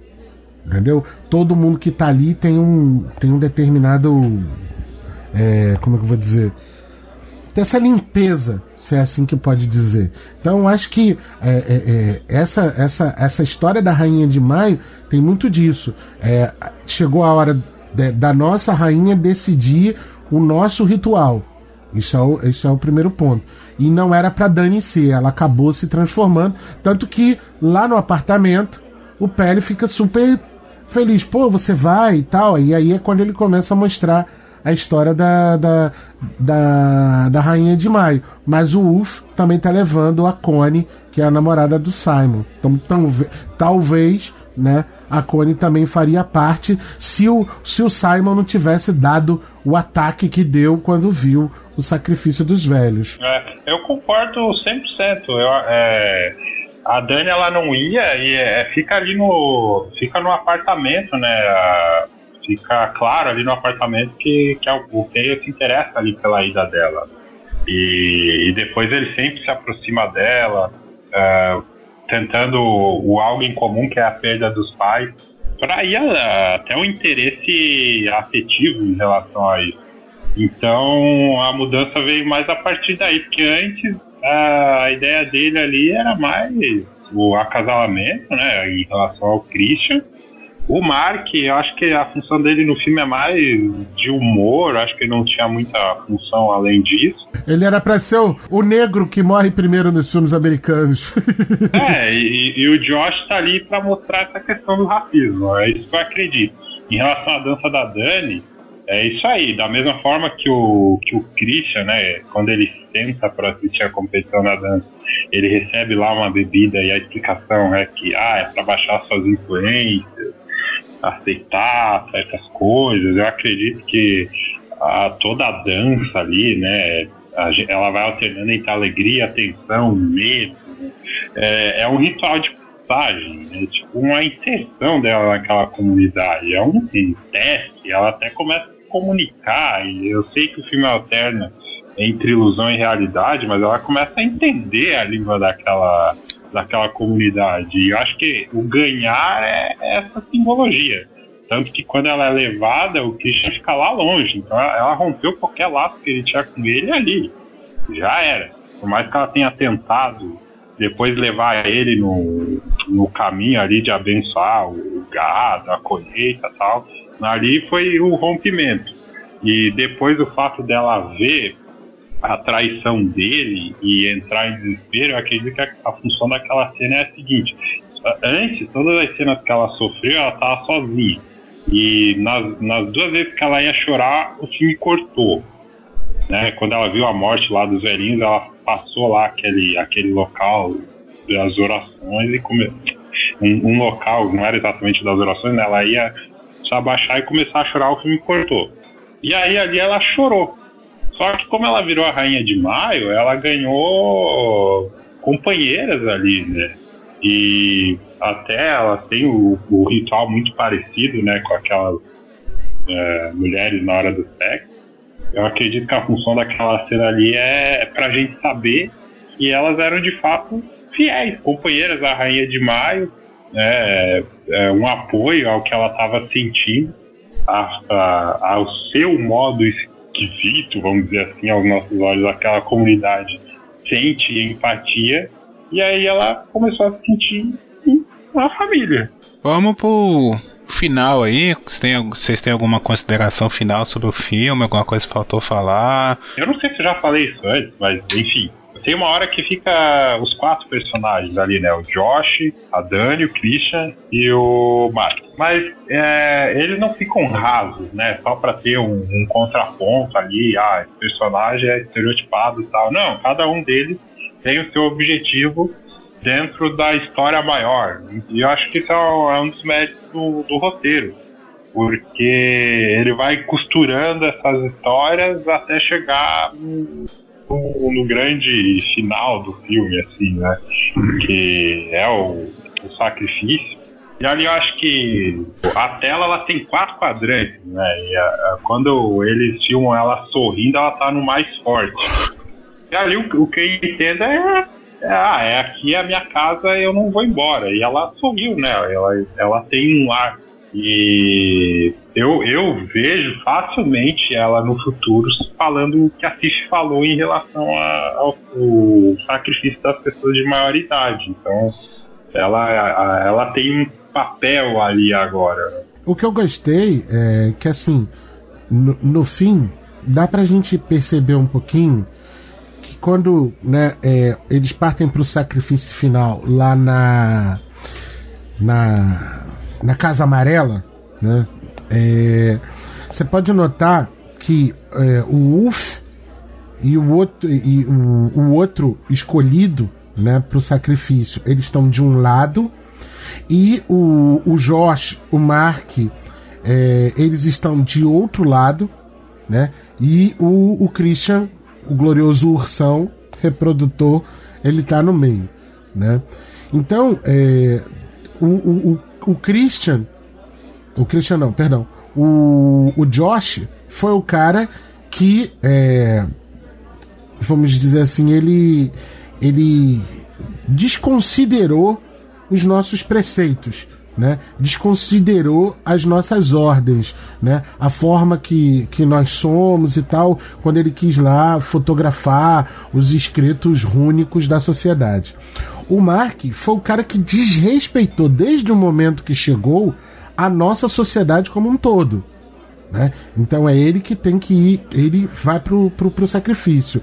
Entendeu? Todo mundo que tá ali tem um, tem um determinado. É, como é que eu vou dizer? Tem essa limpeza, se é assim que pode dizer. Então acho que é, é, é, essa, essa, essa história da Rainha de Maio tem muito disso. É, chegou a hora de- da nossa rainha decidir o nosso ritual. Isso é o, isso é o primeiro ponto. E não era pra Dani ser, ela acabou se transformando. Tanto que lá no apartamento, o Pele fica super feliz. Pô, você vai e tal. E aí é quando ele começa a mostrar a história da, da, da, da Rainha de Maio. Mas o Uf também tá levando a Connie, que é a namorada do Simon. Então, talve- talvez, né, a Connie também faria parte se o, se o Simon não tivesse dado o ataque que deu quando viu o sacrifício dos velhos. É, eu concordo 100%. Eu, é, a Dani ela não ia e é, fica ali no fica no apartamento, né? Fica claro ali no apartamento que, que é o o Taylor se interessa ali pela ida dela. E, e depois ele sempre se aproxima dela, é, tentando o algo em comum que é a perda dos pais, para ir a- até o interesse afetivo em relação a isso. Então a mudança veio mais a partir daí, porque antes a ideia dele ali era mais o acasalamento, né, em relação ao Christian. O Mark, eu acho que a função dele no filme é mais de humor, acho que ele não tinha muita função além disso. Ele era pra ser o, o negro que morre primeiro nos filmes americanos. É, e, e o Josh tá ali pra mostrar essa questão do racismo, é isso que eu acredito. Em relação à dança da Dani, é isso aí, da mesma forma que o, que o Christian, né, quando ele senta pra assistir a competição da dança, ele recebe lá uma bebida e a explicação é que, ah, é pra baixar suas influências, aceitar certas coisas, eu acredito que a, toda a dança ali, né, a ela vai alternando entre alegria, tensão, medo, é, é um ritual de passagem, é tipo uma inserção dela naquela comunidade, é um, um teste, ela até começa a comunicar, e eu sei que o filme alterna entre ilusão e realidade, mas ela começa a entender a língua daquela, daquela comunidade, e eu acho que o ganhar é essa simbologia. Tanto que quando ela é levada, o Christian fica lá longe. Então ela, rompeu qualquer laço que ele tinha com ele ali. Já era. Por mais que ela tenha tentado depois levar ele no, no caminho ali de abençoar o gado, a colheita tal, ali foi o rompimento. E depois o fato dela ver a traição dele e entrar em desespero, eu acredito que a, a função daquela cena é a seguinte: antes, todas as cenas que ela sofreu, ela estava sozinha. E nas, nas duas vezes que ela ia chorar, o filme cortou. Né? Quando ela viu a morte lá dos velhinhos, ela passou lá aquele, aquele local das orações e come... um, um local, não era exatamente das orações, né? ela ia se abaixar e começar a chorar, o filme cortou. E aí ali ela chorou. Só que como ela virou a rainha de maio, ela ganhou companheiras ali, né? E até ela tem o, o ritual muito parecido, né, com aquelas é, mulheres na hora do sexo. Eu acredito que a função daquela cena ali é pra gente saber que elas eram de fato fiéis, companheiras da Rainha de Maio, né, é, um apoio ao que ela estava sentindo, a, a, ao seu modo esquisito, vamos dizer assim, aos nossos olhos, aquela comunidade sente empatia, e aí ela começou a se sentir uma família. Vamos pro final aí. Vocês têm, vocês têm alguma consideração final sobre o filme? Alguma coisa que faltou falar? Eu não sei se eu já falei isso antes, mas enfim. Tem uma hora que fica os quatro personagens ali, né? O Josh, a Dani, o Christian e o Mark. Mas é, eles não ficam rasos, né? Só pra ter um, um contraponto ali. Ah, esse personagem é estereotipado e tal. Não, cada um deles tem o seu objetivo dentro da história maior. E eu acho que isso é um dos méritos do, do roteiro. Porque ele vai costurando essas histórias até chegar no, no grande final do filme, assim, né? Que é o, o sacrifício. E ali eu acho que a tela ela tem quatro quadrantes, né? E a, a, quando eles filmam ela sorrindo, ela tá no mais forte. E ali o, o que eu entendo é, é, ah, é aqui é a minha casa, eu não vou embora. E ela sorriu, né? Ela, ela tem um ar e eu, eu vejo facilmente ela no futuro falando o que a Tish falou em relação a, ao, ao, sacrifício das pessoas de maior idade. Então, ela, ela tem um papel ali agora. O que eu gostei é que, assim, no, no fim, dá pra gente perceber um pouquinho que quando né, é, eles partem pro sacrifício final lá na. na na Casa Amarela, né? É, você pode notar que é, o Wolf e o outro e o, o outro escolhido, né, para o sacrifício, eles estão de um lado e o, o Josh, o Mark, é, eles estão de outro lado, né? E o, o Christian, o glorioso ursão reprodutor, ele está no meio, né? Então, é, o, o, o Christian. O Christian não, perdão. O, o Josh foi o cara que. É, vamos dizer assim, ele. Ele desconsiderou os nossos preceitos. Né? desconsiderou as nossas ordens, né? a forma que, que nós somos e tal, quando ele quis lá fotografar os escritos rúnicos da sociedade. O Mark foi o cara que desrespeitou desde o momento que chegou a nossa sociedade como um todo. Né? Então é ele que tem que ir, ele vai pro, pro, pro sacrifício.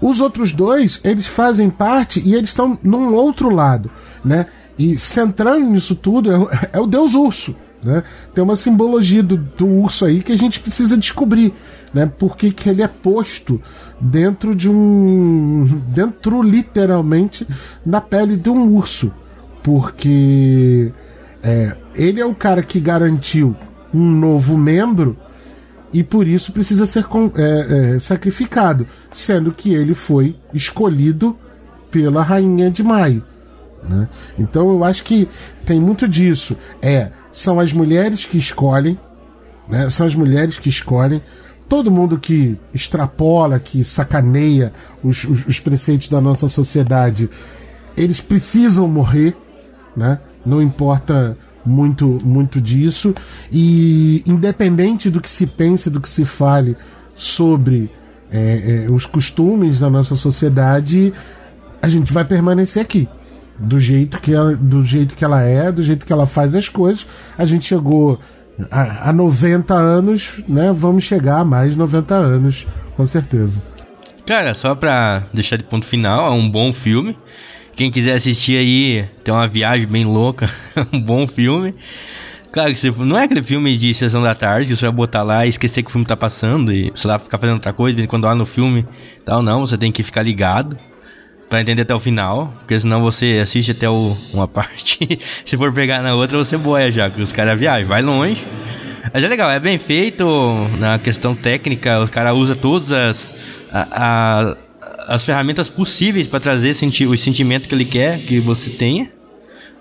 Os outros dois, eles fazem parte e eles estão num outro lado, né? E centrando nisso tudo é, o, é o deus urso, né? Tem uma simbologia do, do urso aí que a gente precisa descobrir, né? Por que, que ele é posto dentro de um. dentro literalmente da pele de um urso. Porque é, ele é o cara que garantiu um novo membro e por isso precisa ser é, é, sacrificado, sendo que ele foi escolhido pela rainha de Maio. Né? Então eu acho que tem muito disso. É, são as mulheres que escolhem, né? são as mulheres que escolhem todo mundo que extrapola, que sacaneia os, os, os, preceitos da nossa sociedade, eles precisam morrer, né? Não importa muito, muito disso. E independente do que se pense, do que se fale sobre é, é, os costumes da nossa sociedade, a gente vai permanecer aqui. Do jeito, que ela, do jeito que ela é, do jeito que ela faz as coisas. A gente chegou a 90 anos, né? Vamos chegar a mais 90 anos, com certeza. Cara, só pra deixar de ponto final, é um bom filme. Quem quiser assistir aí, tem uma viagem bem louca, um bom filme. Claro que não é aquele filme de sessão da tarde, que você vai botar lá e esquecer que o filme tá passando e você vai ficar fazendo outra coisa, quando olha no filme tal, não, você tem que ficar ligado para entender até o final, porque senão você assiste até o, uma parte, se for pegar na outra você boia já, porque os caras viajam, vai longe. Mas é legal, é bem feito na questão técnica, os cara usa todas as a, a, as ferramentas possíveis para trazer senti o sentimento que ele quer que você tenha.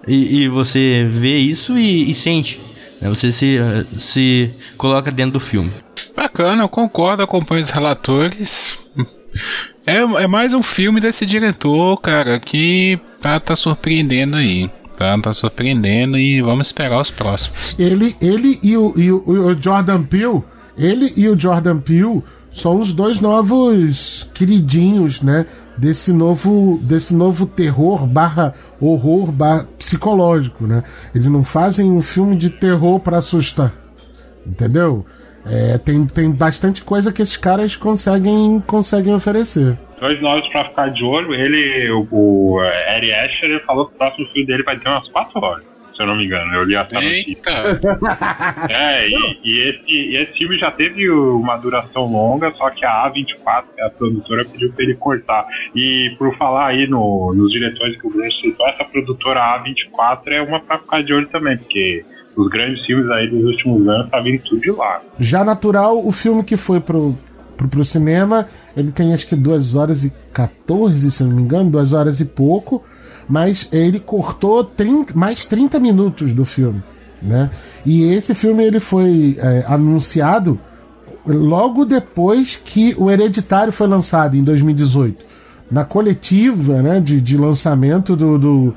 E, e você vê isso e, e sente. Né? Você se, se coloca dentro do filme. Bacana, eu concordo, acompanho os relatores. É, é mais um filme desse diretor, cara, que tá, tá surpreendendo aí. Tá, tá surpreendendo e vamos esperar os próximos. Ele, ele e, o, e o, o Jordan Peele, ele e o Jordan Peele são os dois novos queridinhos, né? Desse novo, desse novo terror barra horror barra psicológico, né? Eles não fazem um filme de terror para assustar, entendeu? É, tem, tem bastante coisa que esses caras conseguem, conseguem oferecer. Dois nomes pra ficar de olho. Ele, o, o Ari Asher, ele falou que o próximo filme dele vai ter umas 4 horas, se eu não me engano. Eu li essa notícia. Eita! É, e, e esse, e esse filme já teve uma duração longa, só que a A24, que é a produtora, pediu pra ele cortar. E por falar aí no, nos diretores que o Bruno citou, essa produtora A24 é uma pra ficar de olho também, porque os grandes filmes aí dos últimos anos tá vindo tudo de lá. Já natural, o filme que foi pro, pro, pro cinema, ele tem acho que 2 horas e 14, se não me engano, 2 horas e pouco, mas ele cortou 30, mais 30 minutos do filme, né? E esse filme ele foi é, anunciado logo depois que o Hereditário foi lançado, em 2018. Na coletiva né, de, de lançamento do, do,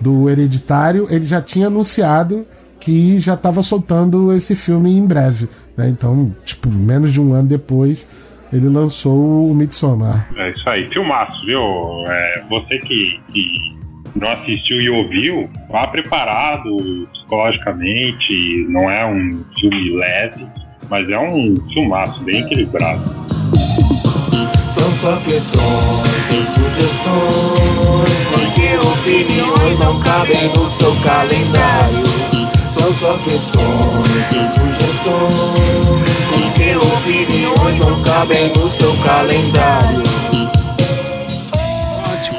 do Hereditário, ele já tinha anunciado que já estava soltando esse filme em breve. Né? Então, tipo, menos de um ano depois, ele lançou o Midsommar. É isso aí, filmaço, viu? É, você que, que não assistiu e ouviu, vá preparado psicologicamente. Não é um filme leve, mas é um filmaço bem equilibrado. São só questões e sugestões, porque opiniões não cabem no seu calendário. São só questões e sugestões, porque opiniões não cabem no seu calendário.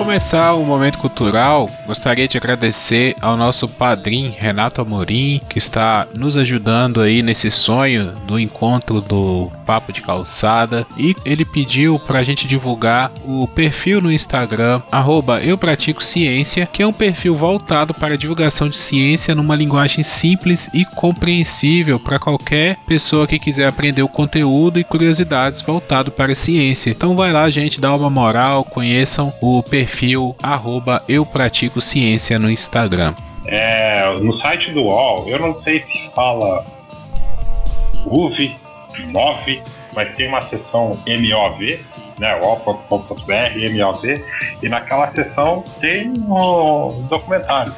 Começar o momento cultural, gostaria de agradecer ao nosso padrinho Renato Amorim, que está nos ajudando aí nesse sonho do encontro do Papo de Calçada. E ele pediu para a gente divulgar o perfil no Instagram, arroba Eu Pratico Ciência, que é um perfil voltado para a divulgação de ciência numa linguagem simples e compreensível para qualquer pessoa que quiser aprender o conteúdo e curiosidades voltado para a ciência. Então vai lá, gente, dá uma moral, conheçam o perfil arroba Eu Pratico Ciência no Instagram. É, no site do UOL, eu não sei se fala UV, MOV, mas tem uma seção MOV, né, UOL.com.br, MOV, e naquela seção tem um documentário.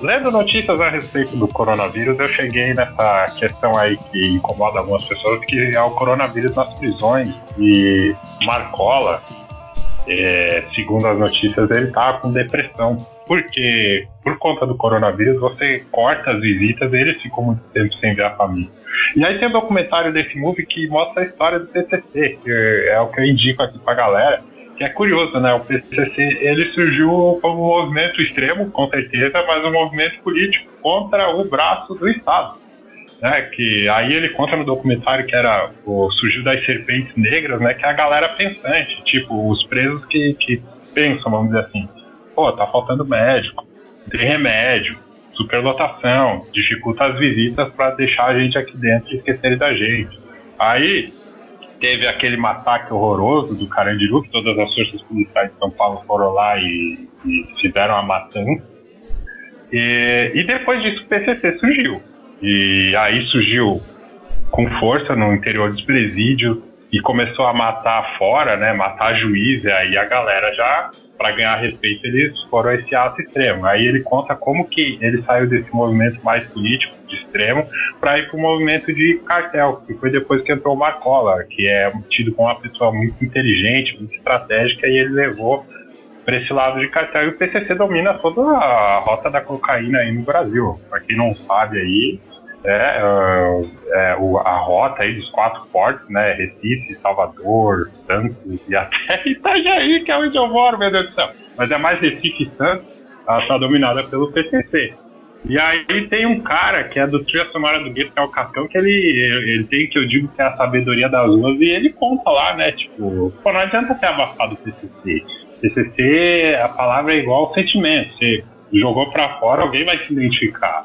Lendo notícias a respeito do coronavírus, eu cheguei nessa questão aí que incomoda algumas pessoas, que é o coronavírus nas prisões. E Marcola, é, segundo as notícias, ele tá com depressão. Porque, por conta do coronavírus, você corta as visitas e ele ficou muito tempo sem ver a família. E aí tem um documentário desse movie que mostra a história do PCC, que é o que eu indico aqui pra galera, que é curioso, né? O PCC, ele surgiu como um movimento extremo, com certeza, mas um movimento político contra o braço do Estado. Né, que aí ele conta no documentário que era o surgiu das serpentes negras, né, que é a galera pensante, tipo, os presos que, que pensam, vamos dizer assim, pô, tá faltando médico, tem remédio, superlotação, dificulta as visitas para deixar a gente aqui dentro e esquecerem da gente. Aí teve aquele massacre horroroso do Carandiru, que todas as forças policiais de São Paulo foram lá e, e fizeram a matança. E, e depois disso o PCC surgiu. E aí surgiu com força no interior dos presídios e começou a matar fora, né? Matar juiz, e aí a galera já, para ganhar respeito, eles foram esse ato extremo. Aí ele conta como que ele saiu desse movimento mais político, de extremo, para ir para o movimento de cartel, que foi depois que entrou o Marcola, que é tido como uma pessoa muito inteligente, muito estratégica, e ele levou para esse lado de cartel. E o PCC domina toda a rota da cocaína aí no Brasil. Para quem não sabe aí, é, uh, é, o- a rota aí dos quatro portos, né? Recife, Salvador, Santos e até Itajaí, que é onde eu moro, meu Deus do céu. Mas é mais Recife e Santos, ela está dominada pelo PCC. E aí tem um cara que é do Trilha Sonora do Gueto, que é o Cascão, que ele, ele tem, que eu digo que é a sabedoria das ruas, e ele conta lá, né? Tipo, pô, não adianta ter abafado o PCC. PCC, a palavra é igual ao sentimento. Você jogou pra fora, alguém vai se identificar.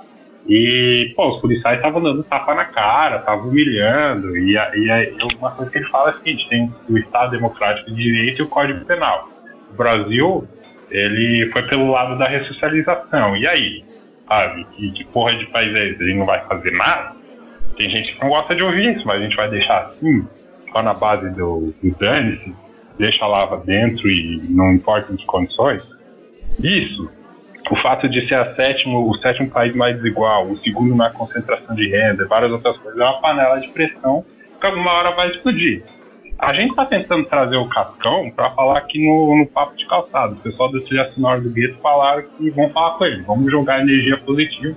E, pô, os policiais estavam dando tapa na cara, estavam humilhando. E, a- aí, uma coisa que ele fala é a seguinte: tem o Estado Democrático de Direito e o Código Penal. O Brasil, ele foi pelo lado da ressocialização. E aí? Sabe? Que, que porra de país é esse? Ele não vai fazer nada? Tem gente que não gosta de ouvir isso, mas a gente vai deixar assim, só na base do, do dane-se, deixa lá dentro e não importa as condições. Isso, o fato de ser a sétimo, o sétimo país mais desigual, o segundo na concentração de renda, várias outras coisas, é uma panela de pressão que alguma hora vai explodir. A gente está tentando trazer o Cascão para falar aqui no, no Papo de Calçado. O pessoal do Trilha Sonora do Gueto falaram que vão falar com ele, vamos jogar energia positiva.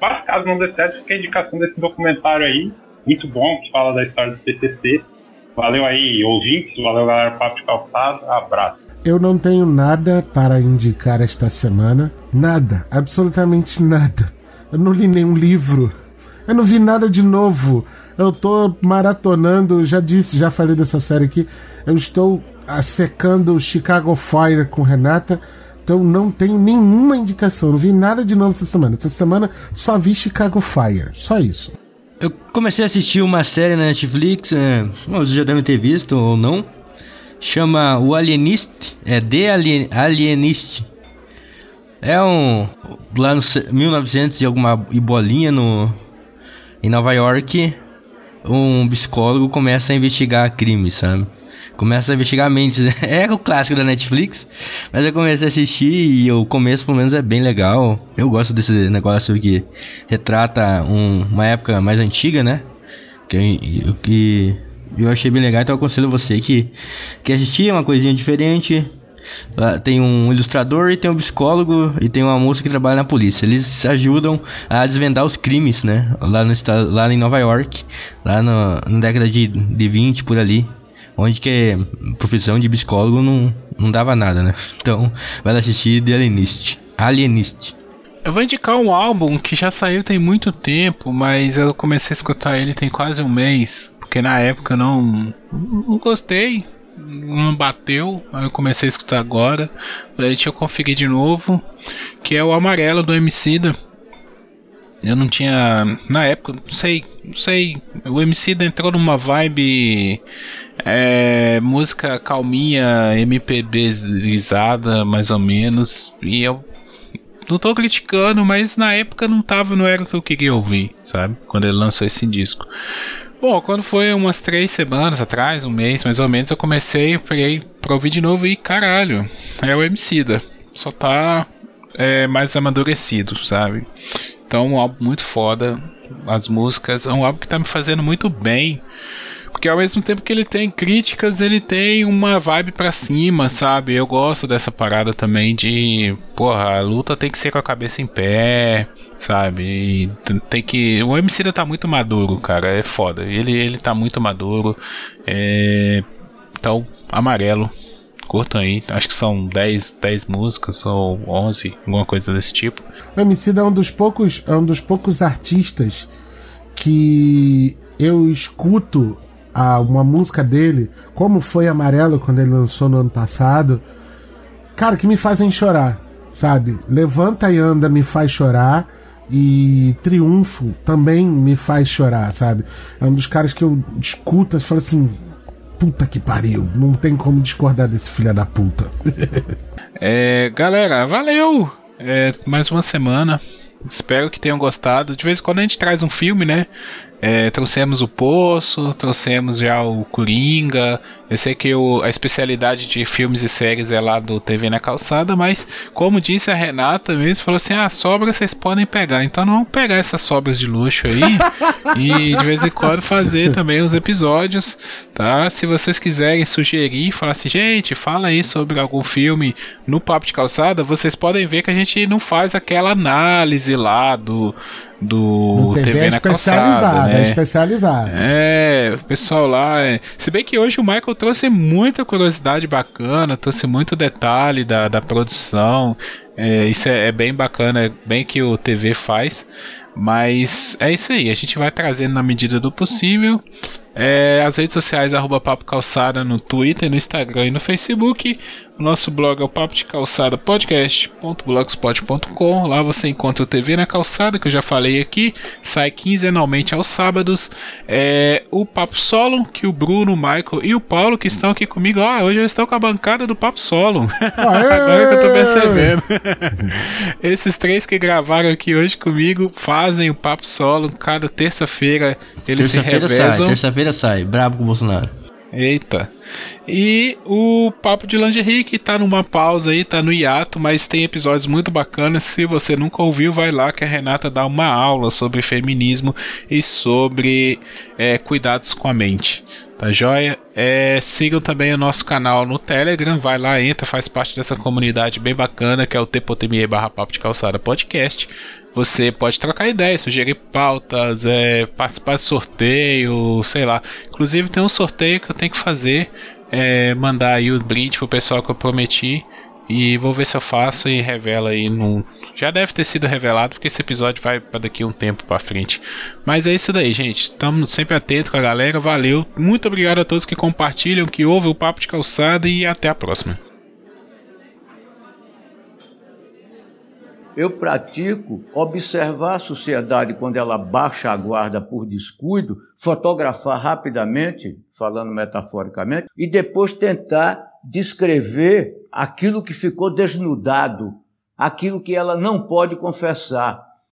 Mas caso não dê certo, fica a indicação desse documentário aí, muito bom, que fala da história do PCC. Valeu aí, ouvintes, valeu galera Papo de Calçado, abraço. Eu não tenho nada para indicar esta semana. Nada, absolutamente nada. Eu não li nenhum livro. Eu não vi nada de novo. Eu tô maratonando, já disse, já falei dessa série aqui. Eu estou secando Chicago Fire com Renata. Então não tenho nenhuma indicação. Não vi nada de novo essa semana. Essa semana só vi Chicago Fire. Só isso. Eu comecei a assistir uma série na Netflix, é, vocês já devem ter visto ou não. Chama O Alienist, é The Alien, Alienist. É um. Lá no se- 1900 e alguma e bolinha no. Em Nova York, um psicólogo começa a investigar crimes, sabe? Começa a investigar mentes. né? É o clássico da Netflix. Mas eu comecei a assistir e o começo, pelo menos, é bem legal. Eu gosto desse negócio que retrata um- uma época mais antiga, né? Que, que eu achei bem legal. Então eu aconselho você que, que assistir uma coisinha diferente. Tem um ilustrador e tem um psicólogo e tem uma moça que trabalha na polícia. Eles ajudam a desvendar os crimes, né? Lá, no, lá em Nova York, lá no, na década de, de 20 por ali. Onde que profissão de psicólogo não, não dava nada, né? Então, vai assistir The Alienist. Alienist. Eu vou indicar um álbum que já saiu tem muito tempo, mas eu comecei a escutar ele tem quase um mês, porque na época eu não, não gostei, não bateu, aí eu comecei a escutar agora. Falei, deixa eu conferir de novo, que é o Amarelo do Emicida. Eu não tinha, na época, não sei, não sei, o Emicida entrou numa vibe é, música calminha, MPBizada, mais ou menos, e eu não tô criticando, mas na época não tava, não era o que eu queria ouvir, sabe? Quando ele lançou esse disco. Bom, quando foi umas três semanas atrás, um mês mais ou menos, eu comecei, peguei pra ouvir de novo e caralho, é o Emicida. Só tá é, mais amadurecido, sabe? Então, um álbum muito foda. As músicas, é um álbum que tá me fazendo muito bem. Porque ao mesmo tempo que ele tem críticas, ele tem uma vibe pra cima, sabe? Eu gosto dessa parada também de, porra, a luta tem que ser com a cabeça em pé, sabe? E tem que. O MC tá muito maduro, cara, é foda. Ele, ele tá muito maduro. É... Então, amarelo. Curtam aí, acho que são 10, 10 músicas ou 11, alguma coisa desse tipo. O Emicida é um dos poucos, é um dos poucos artistas que eu escuto a, uma música dele, como foi Amarelo quando ele lançou no ano passado, cara, que me fazem chorar, sabe? Levanta e anda me faz chorar e Triunfo também me faz chorar, sabe? É um dos caras que eu escuto e falo assim, puta que pariu, não tem como discordar desse filho da puta. É, galera, valeu! É, mais uma semana. Espero que tenham gostado. De vez em quando a gente traz um filme, né? É, trouxemos o Poço, trouxemos já o Coringa. Eu sei que o- a especialidade de filmes e séries é lá do TV na Calçada, mas como disse a Renata mesmo, falou assim: ah, sobra vocês podem pegar. Então não vamos pegar essas sobras de luxo aí e de vez em quando fazer também os episódios, tá? Se vocês quiserem sugerir, falar assim, gente, fala aí sobre algum filme no Papo de Calçada, vocês podem ver que a gente não faz aquela análise lá do do TV, TV, é calçada, é né? especializada. É, o pessoal lá. É... Se bem que hoje o Michael trouxe muita curiosidade bacana, trouxe muito detalhe da, da produção. É, isso é, é bem bacana, é bem que o TV faz. Mas é isso aí, a gente vai trazendo na medida do possível. É, as redes sociais, arroba Papo Calçada no Twitter, no Instagram e no Facebook. O nosso blog é o papo de calçada podcast.blogspot.com. Lá você encontra o TV na calçada, que eu já falei aqui, sai quinzenalmente aos sábados. É, o Papo Solo, que o Bruno, o Michael e o Paulo, que estão aqui comigo, ó, hoje eu estou com a bancada do Papo Solo. Agora que eu tô percebendo. Esses três que gravaram aqui hoje comigo fazem o Papo Solo cada terça-feira. Eles se Terça-feira sai, revezam. terça-feira sai. Brabo com o Bolsonaro. Eita. E o Papo de Lingerie que tá numa pausa aí, tá no hiato, mas tem episódios muito bacanas. Se você nunca ouviu, vai lá que a Renata dá uma aula sobre feminismo e sobre é, cuidados com a mente. Tá joia? É, sigam também o nosso canal no Telegram, vai lá, entra, faz parte dessa comunidade bem bacana que é o t.me barra papo de calçada podcast. Você pode trocar ideias, sugerir pautas, é, participar de sorteio, sei lá. Inclusive tem um sorteio que eu tenho que fazer, é, mandar aí o brinde pro pessoal que eu prometi. E vou ver se eu faço e revelo aí num. Já deve ter sido revelado, porque esse episódio vai para daqui um tempo para frente. Mas é isso daí, gente. Estamos sempre atentos com a galera. Valeu. Muito obrigado a todos que compartilham, que ouvem o Papo de Calçada e até a próxima. Eu pratico observar a sociedade quando ela baixa a guarda por descuido, fotografar rapidamente, falando metaforicamente, e depois tentar descrever aquilo que ficou desnudado, aquilo que ela não pode confessar.